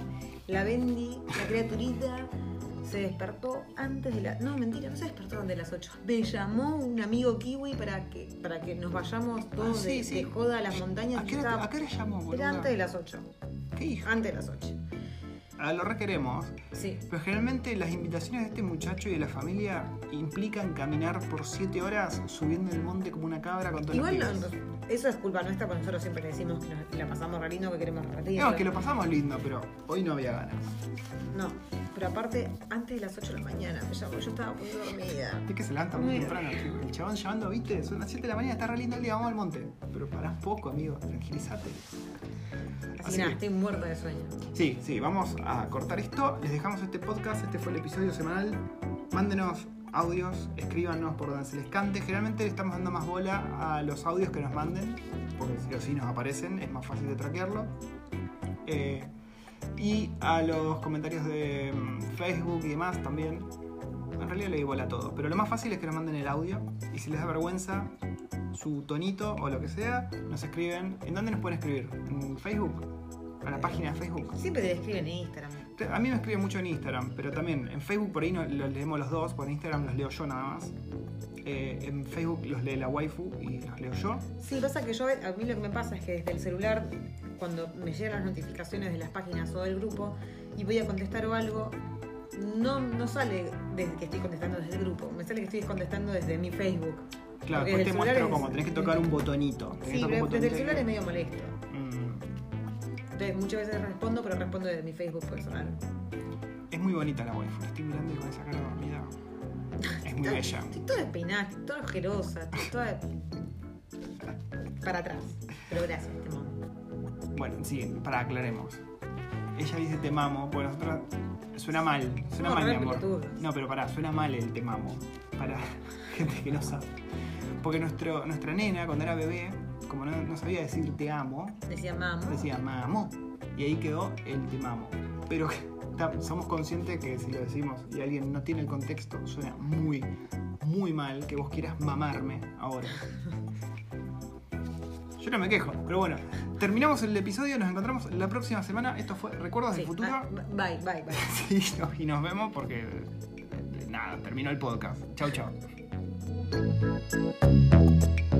la Bendy, la criaturita, se despertó antes de la. No, mentira, no se despertó antes de las 8. Me llamó un amigo kiwi para que, para que nos vayamos todos Ah, sí, de, sí. de joda a las montañas. ¿A qué hora, a qué hora llamó, Era boluda? antes de las 8. ¿Qué hijo? Antes de las 8. Ah, lo requeremos. Sí. Pero generalmente las invitaciones de este muchacho y de la familia implican caminar por 7 horas subiendo el monte como una cabra con todos Igual los no- eso es culpa nuestra, porque nosotros siempre decimos que nos la pasamos re lindo, que queremos repetir. No, que lo pasamos lindo, pero hoy no había ganas. No, pero aparte, antes de las 8 de la mañana me llamó, yo estaba muy dormida. Es que se levanta muy temprano. El chabón llamando, viste, son las 7 de la mañana, está re lindo el día, vamos al monte. Pero pará un poco, amigo, tranquilízate. Así, Así que nada, que- estoy muerta de sueño. Sí, sí, vamos a cortar esto. Les dejamos este podcast, este fue el episodio semanal. Mándenos audios, escríbanos por donde se les cante. Generalmente le estamos dando más bola a los audios que nos manden, porque si o sí nos aparecen, es más fácil de traquearlo. Eh, y a los comentarios de mm, Facebook y demás también. En realidad le bola a todo, pero lo más fácil es que nos manden el audio. Y si les da vergüenza su tonito o lo que sea, nos escriben. ¿En dónde nos pueden escribir? ¿En Facebook? ¿A la página de Facebook? Siempre te escriben en Instagram. A mí me escriben mucho en Instagram, pero también en Facebook por ahí no, los leemos los dos, por Instagram los leo yo nada más. Eh, en Facebook los lee la waifu y los leo yo. Sí, pasa que yo, a mí lo que me pasa es que desde el celular, cuando me llegan las notificaciones de las páginas o del grupo y voy a contestar o algo, no, no sale desde que estoy contestando desde el grupo, me sale que estoy contestando desde mi Facebook. Claro, Porque después te muestro es- cómo, tenés que tocar un botonito. Sí, pero desde el celular es medio molesto. Entonces muchas veces respondo, pero respondo desde mi Facebook personal. es muy bonita la waifu, la estoy mirando y con esa cara dormida. Es muy bella. Estoy toda despeinada, estoy toda ojerosa, estoy toda para atrás. Pero gracias, te mando. Bueno, sí, para aclaremos. Ella dice te mamo, porque nosotros suena mal, suena Somos mal, mi amor. pelotudos. No, pero pará, suena mal el te mamo. Para gente que no sabe. Porque nuestro, nuestra nena, cuando era bebé, como no, no sabía decir te amo, Decía mamá. decía mamo. Y ahí quedó el te mamo. Pero somos conscientes que si lo decimos y alguien no tiene el contexto, suena muy, muy mal que vos quieras mamarme ahora. Yo no me quejo, pero bueno, terminamos el episodio, nos encontramos la próxima semana. Esto fue Recuerdos Sí, del Futuro. ah, bye, bye, bye. Sí, y nos vemos porque eh, nada, terminó el podcast. Chau, chau. Thank you.